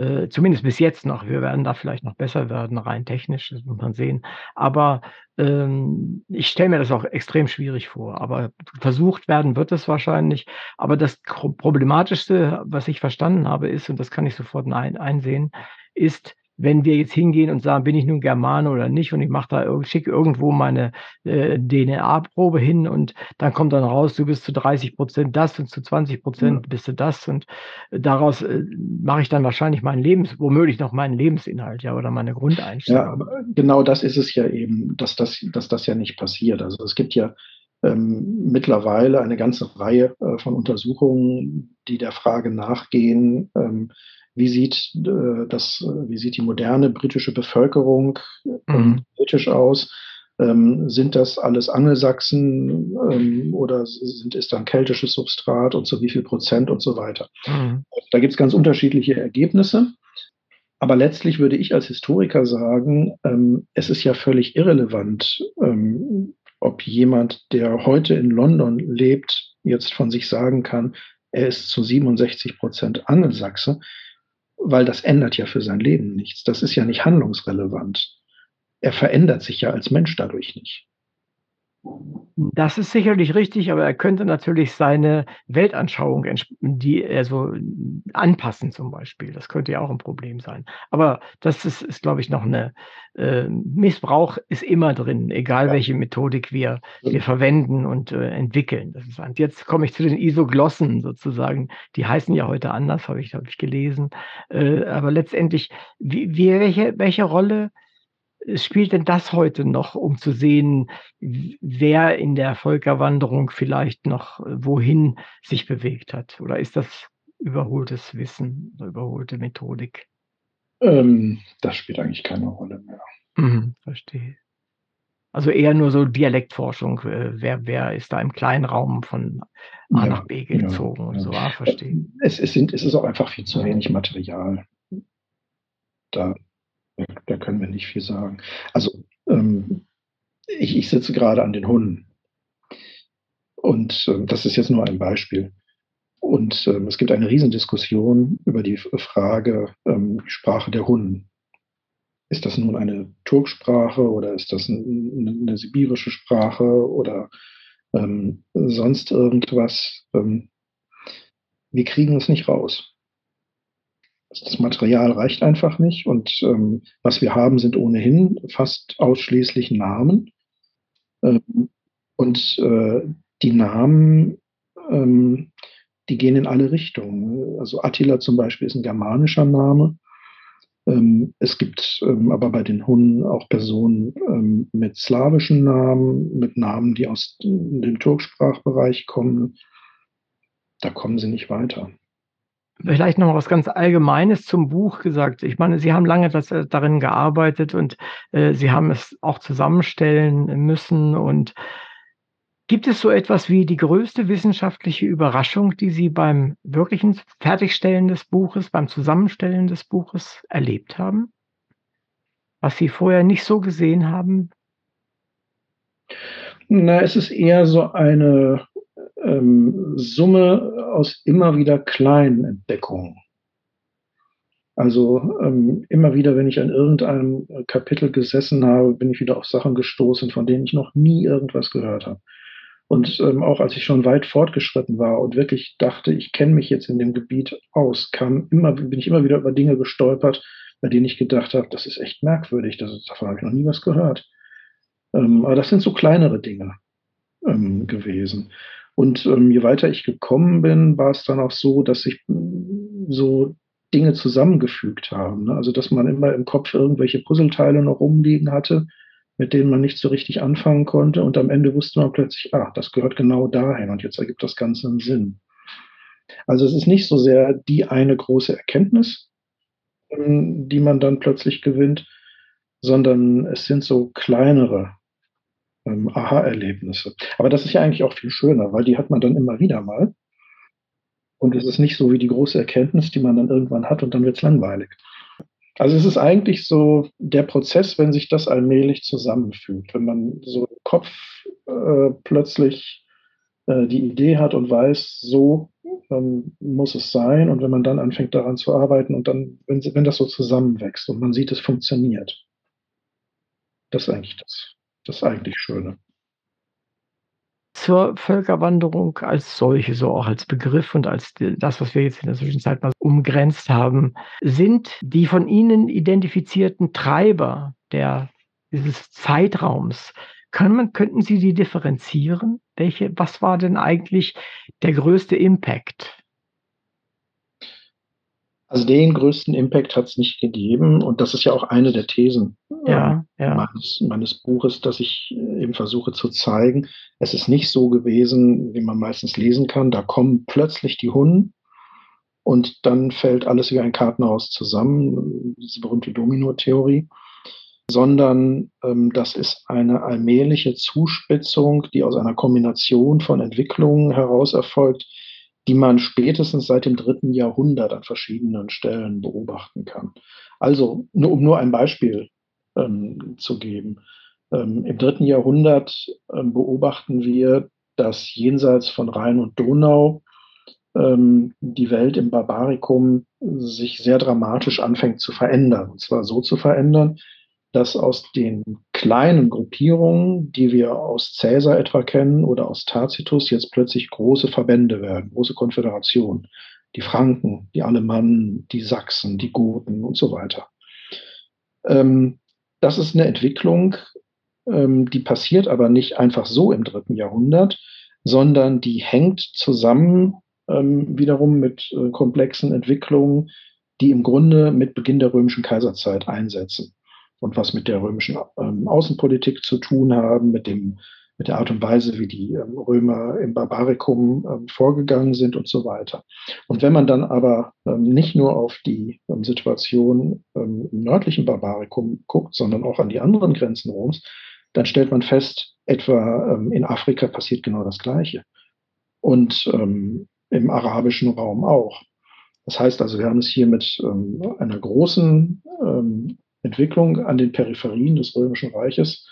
Äh, zumindest bis jetzt noch. Wir werden da vielleicht noch besser werden, rein technisch, das muss man sehen. Aber ähm, ich stelle mir das auch extrem schwierig vor. Aber versucht werden wird es wahrscheinlich. Aber das Problematischste, was ich verstanden habe, ist, und das kann ich sofort ein, einsehen, ist, wenn wir jetzt hingehen und sagen, bin ich nun Germane oder nicht und ich mache da schicke irgendwo meine äh, DNA-Probe hin und dann kommt dann raus, du bist zu 30 Prozent das und zu 20 Prozent bist du das und daraus äh, mache ich dann wahrscheinlich meinen Lebens, womöglich noch meinen Lebensinhalt, ja, oder meine Grundeinstellung. Ja, genau das ist es ja eben, dass das, dass das ja nicht passiert. Also es gibt ja ähm, mittlerweile eine ganze Reihe äh, von Untersuchungen, die der Frage nachgehen, ähm, wie sieht äh, das, wie sieht die moderne britische Bevölkerung mhm. britisch aus? Ähm, sind das alles Angelsachsen ähm, oder sind, ist da ein keltisches Substrat und so wie viel Prozent und so weiter? Mhm. Da gibt es ganz unterschiedliche Ergebnisse. Aber letztlich würde ich als Historiker sagen, ähm, es ist ja völlig irrelevant, ähm, ob jemand, der heute in London lebt, jetzt von sich sagen kann, er ist zu 67 Prozent Angelsachse, weil das ändert ja für sein Leben nichts. Das ist ja nicht handlungsrelevant. Er verändert sich ja als Mensch dadurch nicht. Das ist sicherlich richtig, aber er könnte natürlich seine Weltanschauung, die er so anpassen zum Beispiel. Das könnte ja auch ein Problem sein. Aber das ist, ist glaube ich, noch eine äh, Missbrauch ist immer drin, egal ja. welche Methodik wir, wir verwenden und äh, entwickeln. Das ist und jetzt komme ich zu den Isoglossen sozusagen. Die heißen ja heute anders, habe ich, hab ich gelesen. Äh, aber letztendlich, wie, wie, welche, welche Rolle spielt denn das heute noch, um zu sehen, wer in der Völkerwanderung vielleicht noch äh, wohin sich bewegt hat? Oder ist das überholtes Wissen überholte Methodik? Ähm, das spielt eigentlich keine Rolle mehr. Mhm, verstehe. Also eher nur so Dialektforschung. Äh, wer, wer ist da im kleinen Raum von A ja, nach B gezogen ja, und ja. so? Ah, verstehe. Es, es, sind, es ist auch einfach viel zu wenig Material. Da da können wir nicht viel sagen. Also ähm, ich, ich, sitze gerade an den Hunden. Und äh, das ist jetzt nur ein Beispiel. Und äh, es gibt eine Riesendiskussion über die Frage ähm, Sprache der Hunden. Ist das nun eine Turksprache oder ist das eine, eine sibirische Sprache oder ähm, sonst irgendwas? Ähm, wir kriegen es nicht raus. Das Material reicht einfach nicht und ähm, was wir haben, sind ohnehin fast ausschließlich Namen. Ähm, und äh, die Namen, ähm, die gehen in alle Richtungen. Also Attila zum Beispiel ist ein germanischer Name. Ähm, es gibt ähm, aber bei den Hunnen auch Personen ähm, mit slawischen Namen, mit Namen, die aus dem Turksprachbereich kommen. Da kommen sie nicht weiter vielleicht noch mal was ganz Allgemeines zum Buch gesagt. Ich meine, Sie haben lange das, äh, darin gearbeitet und äh, Sie haben es auch zusammenstellen müssen. Und gibt es so etwas wie die größte wissenschaftliche Überraschung, die Sie beim wirklichen Fertigstellen des Buches, beim Zusammenstellen des Buches erlebt haben? Was Sie vorher nicht so gesehen haben? Na, es ist eher so eine ähm, Summe aus immer wieder kleinen Entdeckungen. Also ähm, immer wieder, wenn ich an irgendeinem Kapitel gesessen habe, bin ich wieder auf Sachen gestoßen, von denen ich noch nie irgendwas gehört habe. Und ähm, auch als ich schon weit fortgeschritten war und wirklich dachte, ich kenne mich jetzt in dem Gebiet aus, kam immer, bin ich immer wieder über Dinge gestolpert, bei denen ich gedacht habe, das ist echt merkwürdig, das, davon habe ich noch nie was gehört. Ähm, aber das sind so kleinere Dinge ähm, gewesen. Und ähm, je weiter ich gekommen bin, war es dann auch so, dass sich so Dinge zusammengefügt haben. Ne? Also dass man immer im Kopf irgendwelche Puzzleteile noch rumliegen hatte, mit denen man nicht so richtig anfangen konnte. Und am Ende wusste man plötzlich, ah, das gehört genau dahin und jetzt ergibt das Ganze einen Sinn. Also es ist nicht so sehr die eine große Erkenntnis, ähm, die man dann plötzlich gewinnt, sondern es sind so kleinere ähm, Aha-Erlebnisse. Aber das ist ja eigentlich auch viel schöner, weil die hat man dann immer wieder mal. Und es ist nicht so wie die große Erkenntnis, die man dann irgendwann hat und dann wird es langweilig. Also es ist eigentlich so der Prozess, wenn sich das allmählich zusammenfügt, wenn man so im Kopf äh, plötzlich äh, die Idee hat und weiß, so ähm, muss es sein und wenn man dann anfängt daran zu arbeiten und dann, wenn, wenn das so zusammenwächst und man sieht, es funktioniert. Das ist eigentlich das das eigentlich Schöne. Zur Völkerwanderung als solche, so auch als Begriff und als das, was wir jetzt in der Zwischenzeit mal umgrenzt haben, sind die von Ihnen identifizierten Treiber der, dieses Zeitraums, kann man, könnten Sie die differenzieren? Welche, was war denn eigentlich der größte Impact? Also den größten Impact hat es nicht gegeben und das ist ja auch eine der Thesen ja, ja. Meines, meines Buches, dass ich äh, eben versuche zu zeigen, es ist nicht so gewesen, wie man meistens lesen kann. Da kommen plötzlich die Hunden und dann fällt alles wie ein Kartenhaus zusammen, diese berühmte Domino-Theorie, sondern ähm, das ist eine allmähliche Zuspitzung, die aus einer Kombination von Entwicklungen heraus erfolgt, die man spätestens seit dem dritten Jahrhundert an verschiedenen Stellen beobachten kann. Also, nur, um nur ein Beispiel ähm, zu geben. Ähm, Im dritten Jahrhundert ähm, beobachten wir, dass jenseits von Rhein und Donau ähm, die Welt im Barbarikum sich sehr dramatisch anfängt zu verändern. Und zwar so zu verändern, dass aus den kleinen Gruppierungen, die wir aus Caesar etwa kennen oder aus Tacitus, jetzt plötzlich große Verbände werden, große Konföderationen. Die Franken, die Alemannen, die Sachsen, die Goten und so weiter. Ähm, das ist eine Entwicklung, ähm, die passiert aber nicht einfach so im dritten Jahrhundert, sondern die hängt zusammen ähm, wiederum mit äh, komplexen Entwicklungen, die im Grunde mit Beginn der römischen Kaiserzeit einsetzen und was mit der römischen ähm, Außenpolitik zu tun haben, mit dem mit der Art und Weise, wie die ähm, Römer im Barbarikum ähm, vorgegangen sind und so weiter. Und wenn man dann aber ähm, nicht nur auf die Situation im nördlichen Barbarikum guckt, sondern auch an die anderen Grenzen Roms, dann stellt man fest, etwa in Afrika passiert genau das Gleiche. Und im arabischen Raum auch. Das heißt also, wir haben es hier mit einer großen Entwicklung an den Peripherien des Römischen Reiches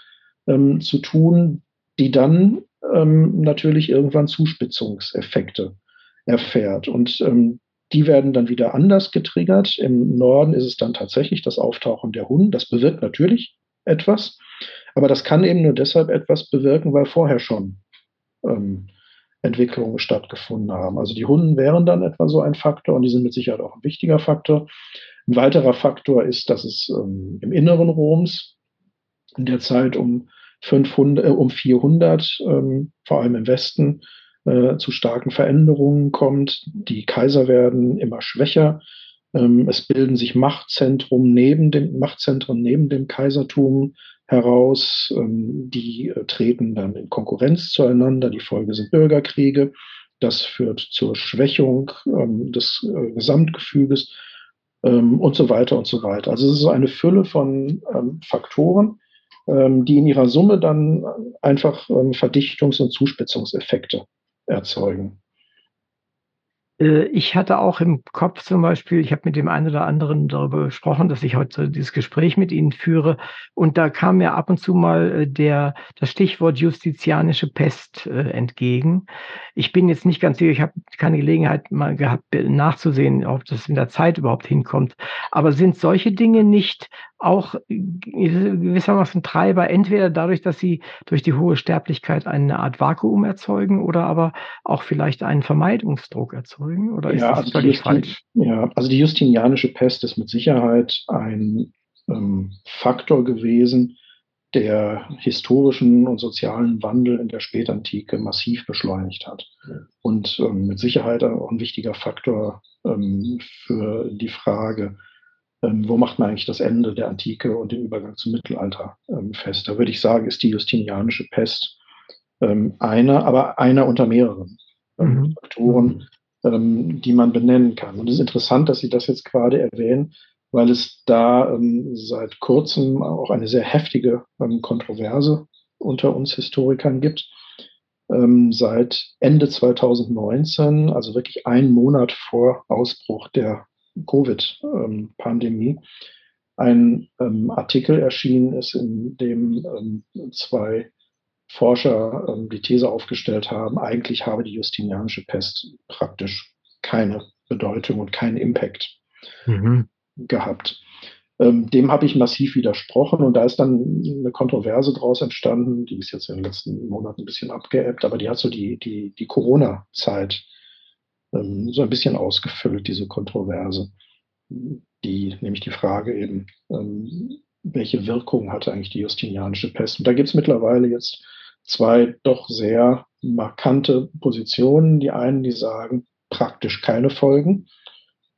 zu tun, die dann ähm, natürlich irgendwann Zuspitzungseffekte erfährt. Und ähm, die werden dann wieder anders getriggert. Im Norden ist es dann tatsächlich das Auftauchen der Hunden. Das bewirkt natürlich etwas, aber das kann eben nur deshalb etwas bewirken, weil vorher schon ähm, Entwicklungen stattgefunden haben. Also die Hunden wären dann etwa so ein Faktor und die sind mit Sicherheit auch ein wichtiger Faktor. Ein weiterer Faktor ist, dass es ähm, im Inneren Roms in der Zeit um 500, äh, um 400, ähm, vor allem im Westen, äh, zu starken Veränderungen kommt. Die Kaiser werden immer schwächer. Ähm, es bilden sich Machtzentren neben dem, Machtzentren neben dem Kaisertum heraus. Ähm, die äh, treten dann in Konkurrenz zueinander. Die Folge sind Bürgerkriege. Das führt zur Schwächung ähm, des äh, Gesamtgefüges ähm, und so weiter und so weiter. Also es ist eine Fülle von ähm, Faktoren, die in ihrer Summe dann einfach ähm, Verdichtungs- und Zuspitzungseffekte erzeugen. Äh, ich hatte auch im Kopf zum Beispiel, ich habe mit dem einen oder anderen darüber gesprochen, dass ich heute dieses Gespräch mit Ihnen führe. Und da kam mir ab und zu mal äh, der, das Stichwort justizianische Pest äh, entgegen. Ich bin jetzt nicht ganz sicher, ich habe keine Gelegenheit mal gehabt, nachzusehen, ob das in der Zeit überhaupt hinkommt. Aber sind solche Dinge nicht auch gewissermaßen Treiber, entweder dadurch, dass sie durch die hohe Sterblichkeit eine Art Vakuum erzeugen oder aber auch vielleicht einen Vermeidungsdruck erzeugen? Oder ist ja, das also völlig falsch? Ja, also die justinianische Pest ist mit Sicherheit ein ähm, Faktor gewesen, der historischen und sozialen Wandel in der Spätantike massiv beschleunigt hat. Und ähm, mit Sicherheit auch ein wichtiger Faktor ähm, für die Frage, wo macht man eigentlich das Ende der Antike und den Übergang zum Mittelalter ähm, fest? Da würde ich sagen, ist die justinianische Pest ähm, einer, aber einer unter mehreren ähm, mhm. Faktoren, ähm, die man benennen kann. Und es ist interessant, dass Sie das jetzt gerade erwähnen, weil es da ähm, seit kurzem auch eine sehr heftige Kontroverse unter uns Historikern gibt. seit Ende 2019, also wirklich einen Monat vor Ausbruch der Covid-Pandemie ein ähm, Artikel erschienen ist, in dem ähm, zwei Forscher ähm, die These aufgestellt haben, eigentlich habe die Justinianische Pest praktisch keine Bedeutung und keinen Impact mhm. gehabt. Ähm, dem habe ich massiv widersprochen und da ist dann eine Kontroverse daraus entstanden, die ist jetzt in den letzten Monaten ein bisschen abgeebbt, aber die hat so die, die, die Corona-Zeit ähm, so ein bisschen ausgefüllt, diese Kontroverse. Die, nämlich die Frage eben, ähm, welche Wirkung hatte eigentlich die Justinianische Pest? Und da gibt es mittlerweile jetzt zwei doch sehr markante Positionen. Die einen, die sagen, praktisch keine Folgen.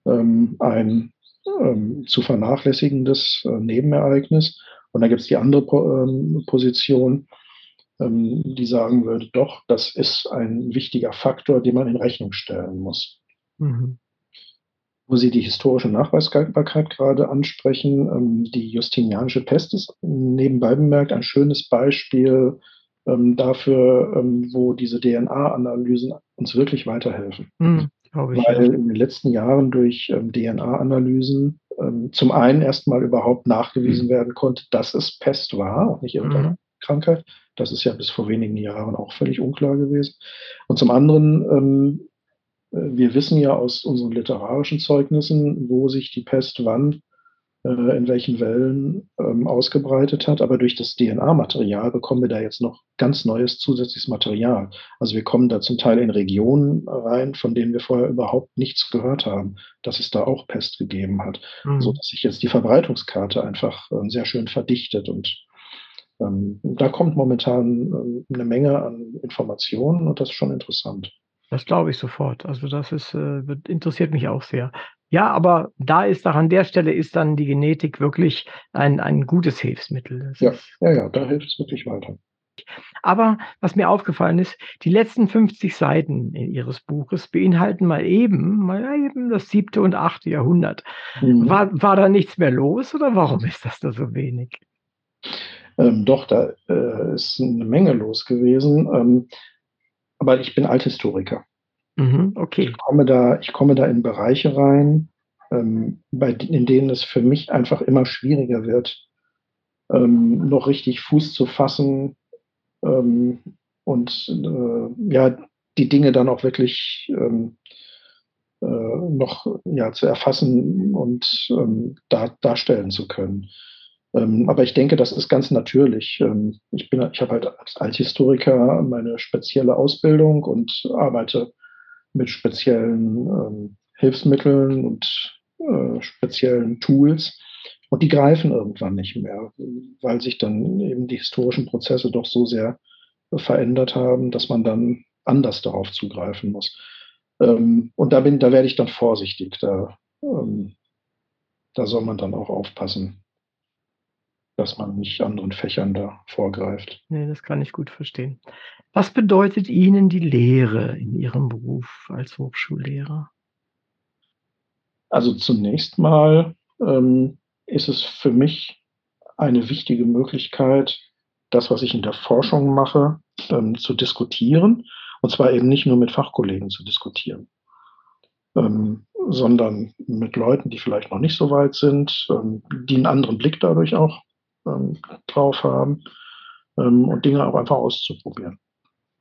ähm, ein ähm, zu vernachlässigendes äh, Nebenereignis. Und dann gibt es die andere po ähm, Position, die sagen würde, doch, das ist ein wichtiger Faktor, den man in Rechnung stellen muss. Mhm. Wo Sie die historische Nachweisbarkeit gerade ansprechen, ähm, die Justinianische Pest ist nebenbei bemerkt ein schönes Beispiel ähm, dafür, ähm, wo diese DNA-Analysen uns wirklich weiterhelfen. Mhm. Weil in den letzten Jahren durch ähm, DNA-Analysen ähm, zum einen erstmal überhaupt nachgewiesen mhm. werden konnte, dass es Pest war und nicht irgendeine mhm. Krankheit. Das ist ja bis vor wenigen Jahren auch völlig unklar gewesen. Und zum anderen, ähm, äh, wir wissen ja aus unseren literarischen Zeugnissen, wo sich die Pest wann äh, in welchen Wellen ähm, ausgebreitet hat. Aber durch das DNA-Material bekommen wir da jetzt noch ganz neues zusätzliches Material. Also wir kommen da zum Teil in Regionen rein, von denen wir vorher überhaupt nichts gehört haben, dass es da auch Pest gegeben hat. Mhm. So dass sich jetzt die Verbreitungskarte einfach äh, sehr schön verdichtet und da kommt momentan ähm, eine Menge an Informationen und das ist schon interessant. Das glaube ich sofort. Also das ist, äh, interessiert mich auch sehr. Ja, aber da ist doch an der Stelle ist dann die Genetik wirklich ein, ein gutes Hilfsmittel. ja, ja, ja, da hilft es wirklich weiter. Aber was mir aufgefallen ist, die letzten 50 Seiten in Ihres Buches beinhalten mal eben, mal eben das siebte und achte Jahrhundert. Mhm. War, war da nichts mehr los oder warum ist das da so wenig? Ähm, doch, da äh, ist eine Menge los gewesen. Ähm, aber ich bin Althistoriker. Mhm, okay. Ich komme, da, ich komme da in Bereiche rein, ähm, bei, in denen es für mich einfach immer schwieriger wird, ähm, noch richtig Fuß zu fassen ähm, und äh, ja, die Dinge dann auch wirklich ähm, äh, noch ja, zu erfassen und ähm, dar, darstellen zu können. Ähm, aber ich denke, das ist ganz natürlich. Ähm, ich bin, ich habe halt als Althistoriker meine spezielle Ausbildung und arbeite mit speziellen ähm, Hilfsmitteln und äh, speziellen Tools. Und die greifen irgendwann nicht mehr, weil sich dann eben die historischen Prozesse doch so sehr verändert haben, dass man dann anders darauf zugreifen muss. Ähm, und da bin, da werde ich dann vorsichtig. Da, ähm, da soll man dann auch aufpassen, dass man nicht anderen Fächern da vorgreift. Nee, das kann ich gut verstehen. Was bedeutet Ihnen die Lehre in Ihrem Beruf als Hochschullehrer? Also zunächst mal ähm, ist es für mich eine wichtige Möglichkeit, das, was ich in der Forschung mache, ähm, zu diskutieren. Und zwar eben nicht nur mit Fachkollegen zu diskutieren, ähm, sondern mit Leuten, die vielleicht noch nicht so weit sind, ähm, die einen anderen Blick dadurch auch ähm, drauf haben ähm, und Dinge auch einfach auszuprobieren.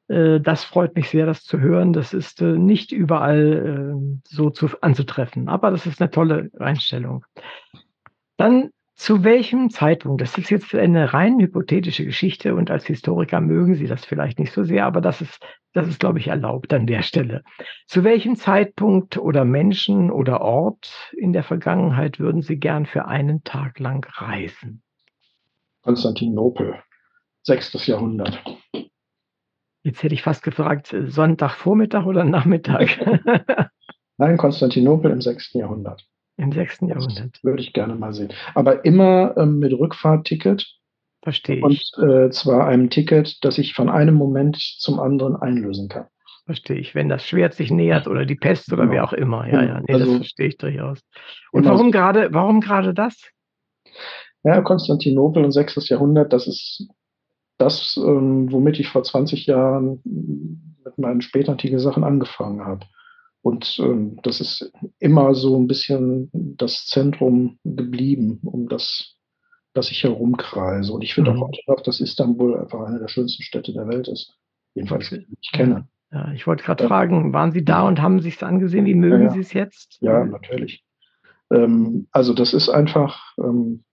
Äh, das freut mich sehr, das zu hören. Das ist äh, nicht überall äh, so zu, anzutreffen, aber das ist eine tolle Einstellung. Dann zu welchem Zeitpunkt, das ist jetzt eine rein hypothetische Geschichte und als Historiker mögen Sie das vielleicht nicht so sehr, aber das ist, das ist, glaube ich, erlaubt an der Stelle. Zu welchem Zeitpunkt oder Menschen oder Ort in der Vergangenheit würden Sie gern für einen Tag lang reisen? Konstantinopel, sechstes Jahrhundert. Jetzt hätte ich fast gefragt, Sonntagvormittag oder Nachmittag? Nein, Konstantinopel im 6. Jahrhundert. Im 6. Jahrhundert. Das würde ich gerne mal sehen. Aber immer ähm, mit Rückfahrtticket. Verstehe ich. Und äh, zwar einem Ticket, das ich von einem Moment zum anderen einlösen kann. Verstehe ich. Wenn das Schwert sich nähert oder die Pest oder genau. wer auch immer. Ja, ja, nee, also, das verstehe ich durchaus. Und warum gerade, warum gerade das? Ja, Konstantinopel und 6. Jahrhundert, das ist das, ähm, womit ich vor 20 Jahren mit meinen spätantiken Sachen angefangen habe. Und ähm, das ist immer so ein bisschen das Zentrum geblieben, um das, das ich herumkreise. Und ich finde mhm. auch heute noch, dass Istanbul einfach eine der schönsten Städte der Welt ist. Jedenfalls, die ich kenne. Ja, ich wollte gerade ja. fragen, waren Sie da und haben Sie es angesehen? Wie mögen ja, Sie es jetzt? Ja, natürlich. Ähm, also das ist einfach, ähm,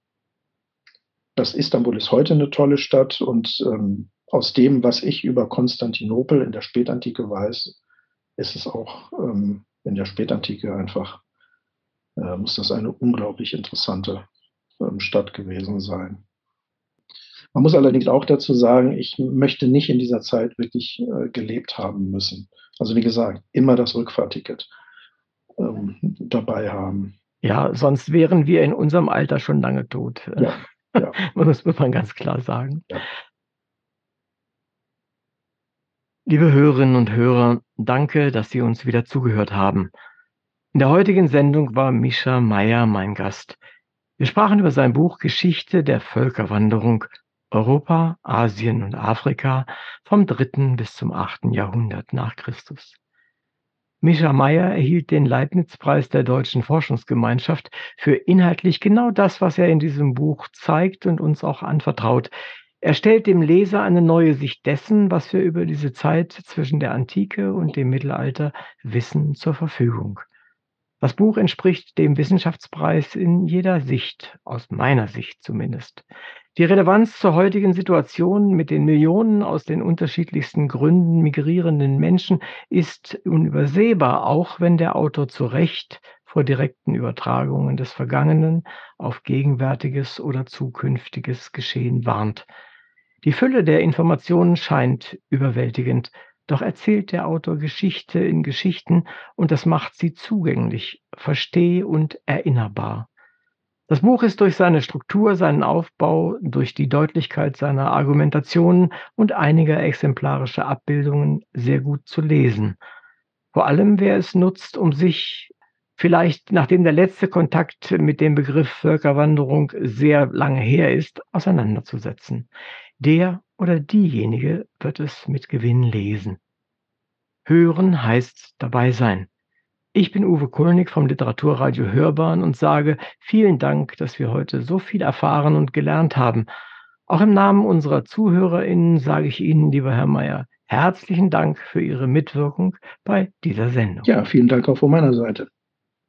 das Istanbul ist heute eine tolle Stadt und ähm, aus dem, was ich über Konstantinopel in der Spätantike weiß, ist es auch ähm, in der Spätantike einfach, äh, muss das eine unglaublich interessante ähm, Stadt gewesen sein. Man muss allerdings auch dazu sagen, ich möchte nicht in dieser Zeit wirklich äh, gelebt haben müssen. Also wie gesagt, immer das Rückfahrticket. ähm, dabei haben. Ja, sonst wären wir in unserem Alter schon lange tot. Ja, ja. Das muss man ganz klar sagen. Ja. Liebe Hörerinnen und Hörer, danke, dass Sie uns wieder zugehört haben. In der heutigen Sendung war Mischa Meyer mein Gast. Wir sprachen über sein Buch Geschichte der Völkerwanderung Europa, Asien und Afrika vom dritten bis zum achten Jahrhundert nach Christus. Mischa Meyer erhielt den Leibniz-Preis der Deutschen Forschungsgemeinschaft für inhaltlich genau das, was er in diesem Buch zeigt und uns auch anvertraut. Er stellt dem Leser eine neue Sicht dessen, was wir über diese Zeit zwischen der Antike und dem Mittelalter wissen, zur Verfügung. Das Buch entspricht dem Wissenschaftspreis in jeder Sicht, aus meiner Sicht zumindest. Die Relevanz zur heutigen Situation mit den Millionen aus den unterschiedlichsten Gründen migrierenden Menschen ist unübersehbar, auch wenn der Autor zu Recht vor direkten Übertragungen des Vergangenen auf gegenwärtiges oder zukünftiges Geschehen warnt. Die Fülle der Informationen scheint überwältigend, doch erzählt der Autor Geschichte in Geschichten und das macht sie zugänglich, versteh- und erinnerbar. Das Buch ist durch seine Struktur, seinen Aufbau, durch die Deutlichkeit seiner Argumentationen und einiger exemplarischer Abbildungen sehr gut zu lesen. Vor allem, wer es nutzt, um sich vielleicht, nachdem der letzte Kontakt mit dem Begriff Völkerwanderung sehr lange her ist, auseinanderzusetzen. Der oder diejenige wird es mit Gewinn lesen. Hören heißt dabei sein. Ich bin Uwe Kulnig vom Literaturradio Hörbahn und sage vielen Dank, dass wir heute so viel erfahren und gelernt haben. Auch im Namen unserer ZuhörerInnen sage ich Ihnen, lieber Herr Mayer, herzlichen Dank für Ihre Mitwirkung bei dieser Sendung. Ja, vielen Dank auch von meiner Seite.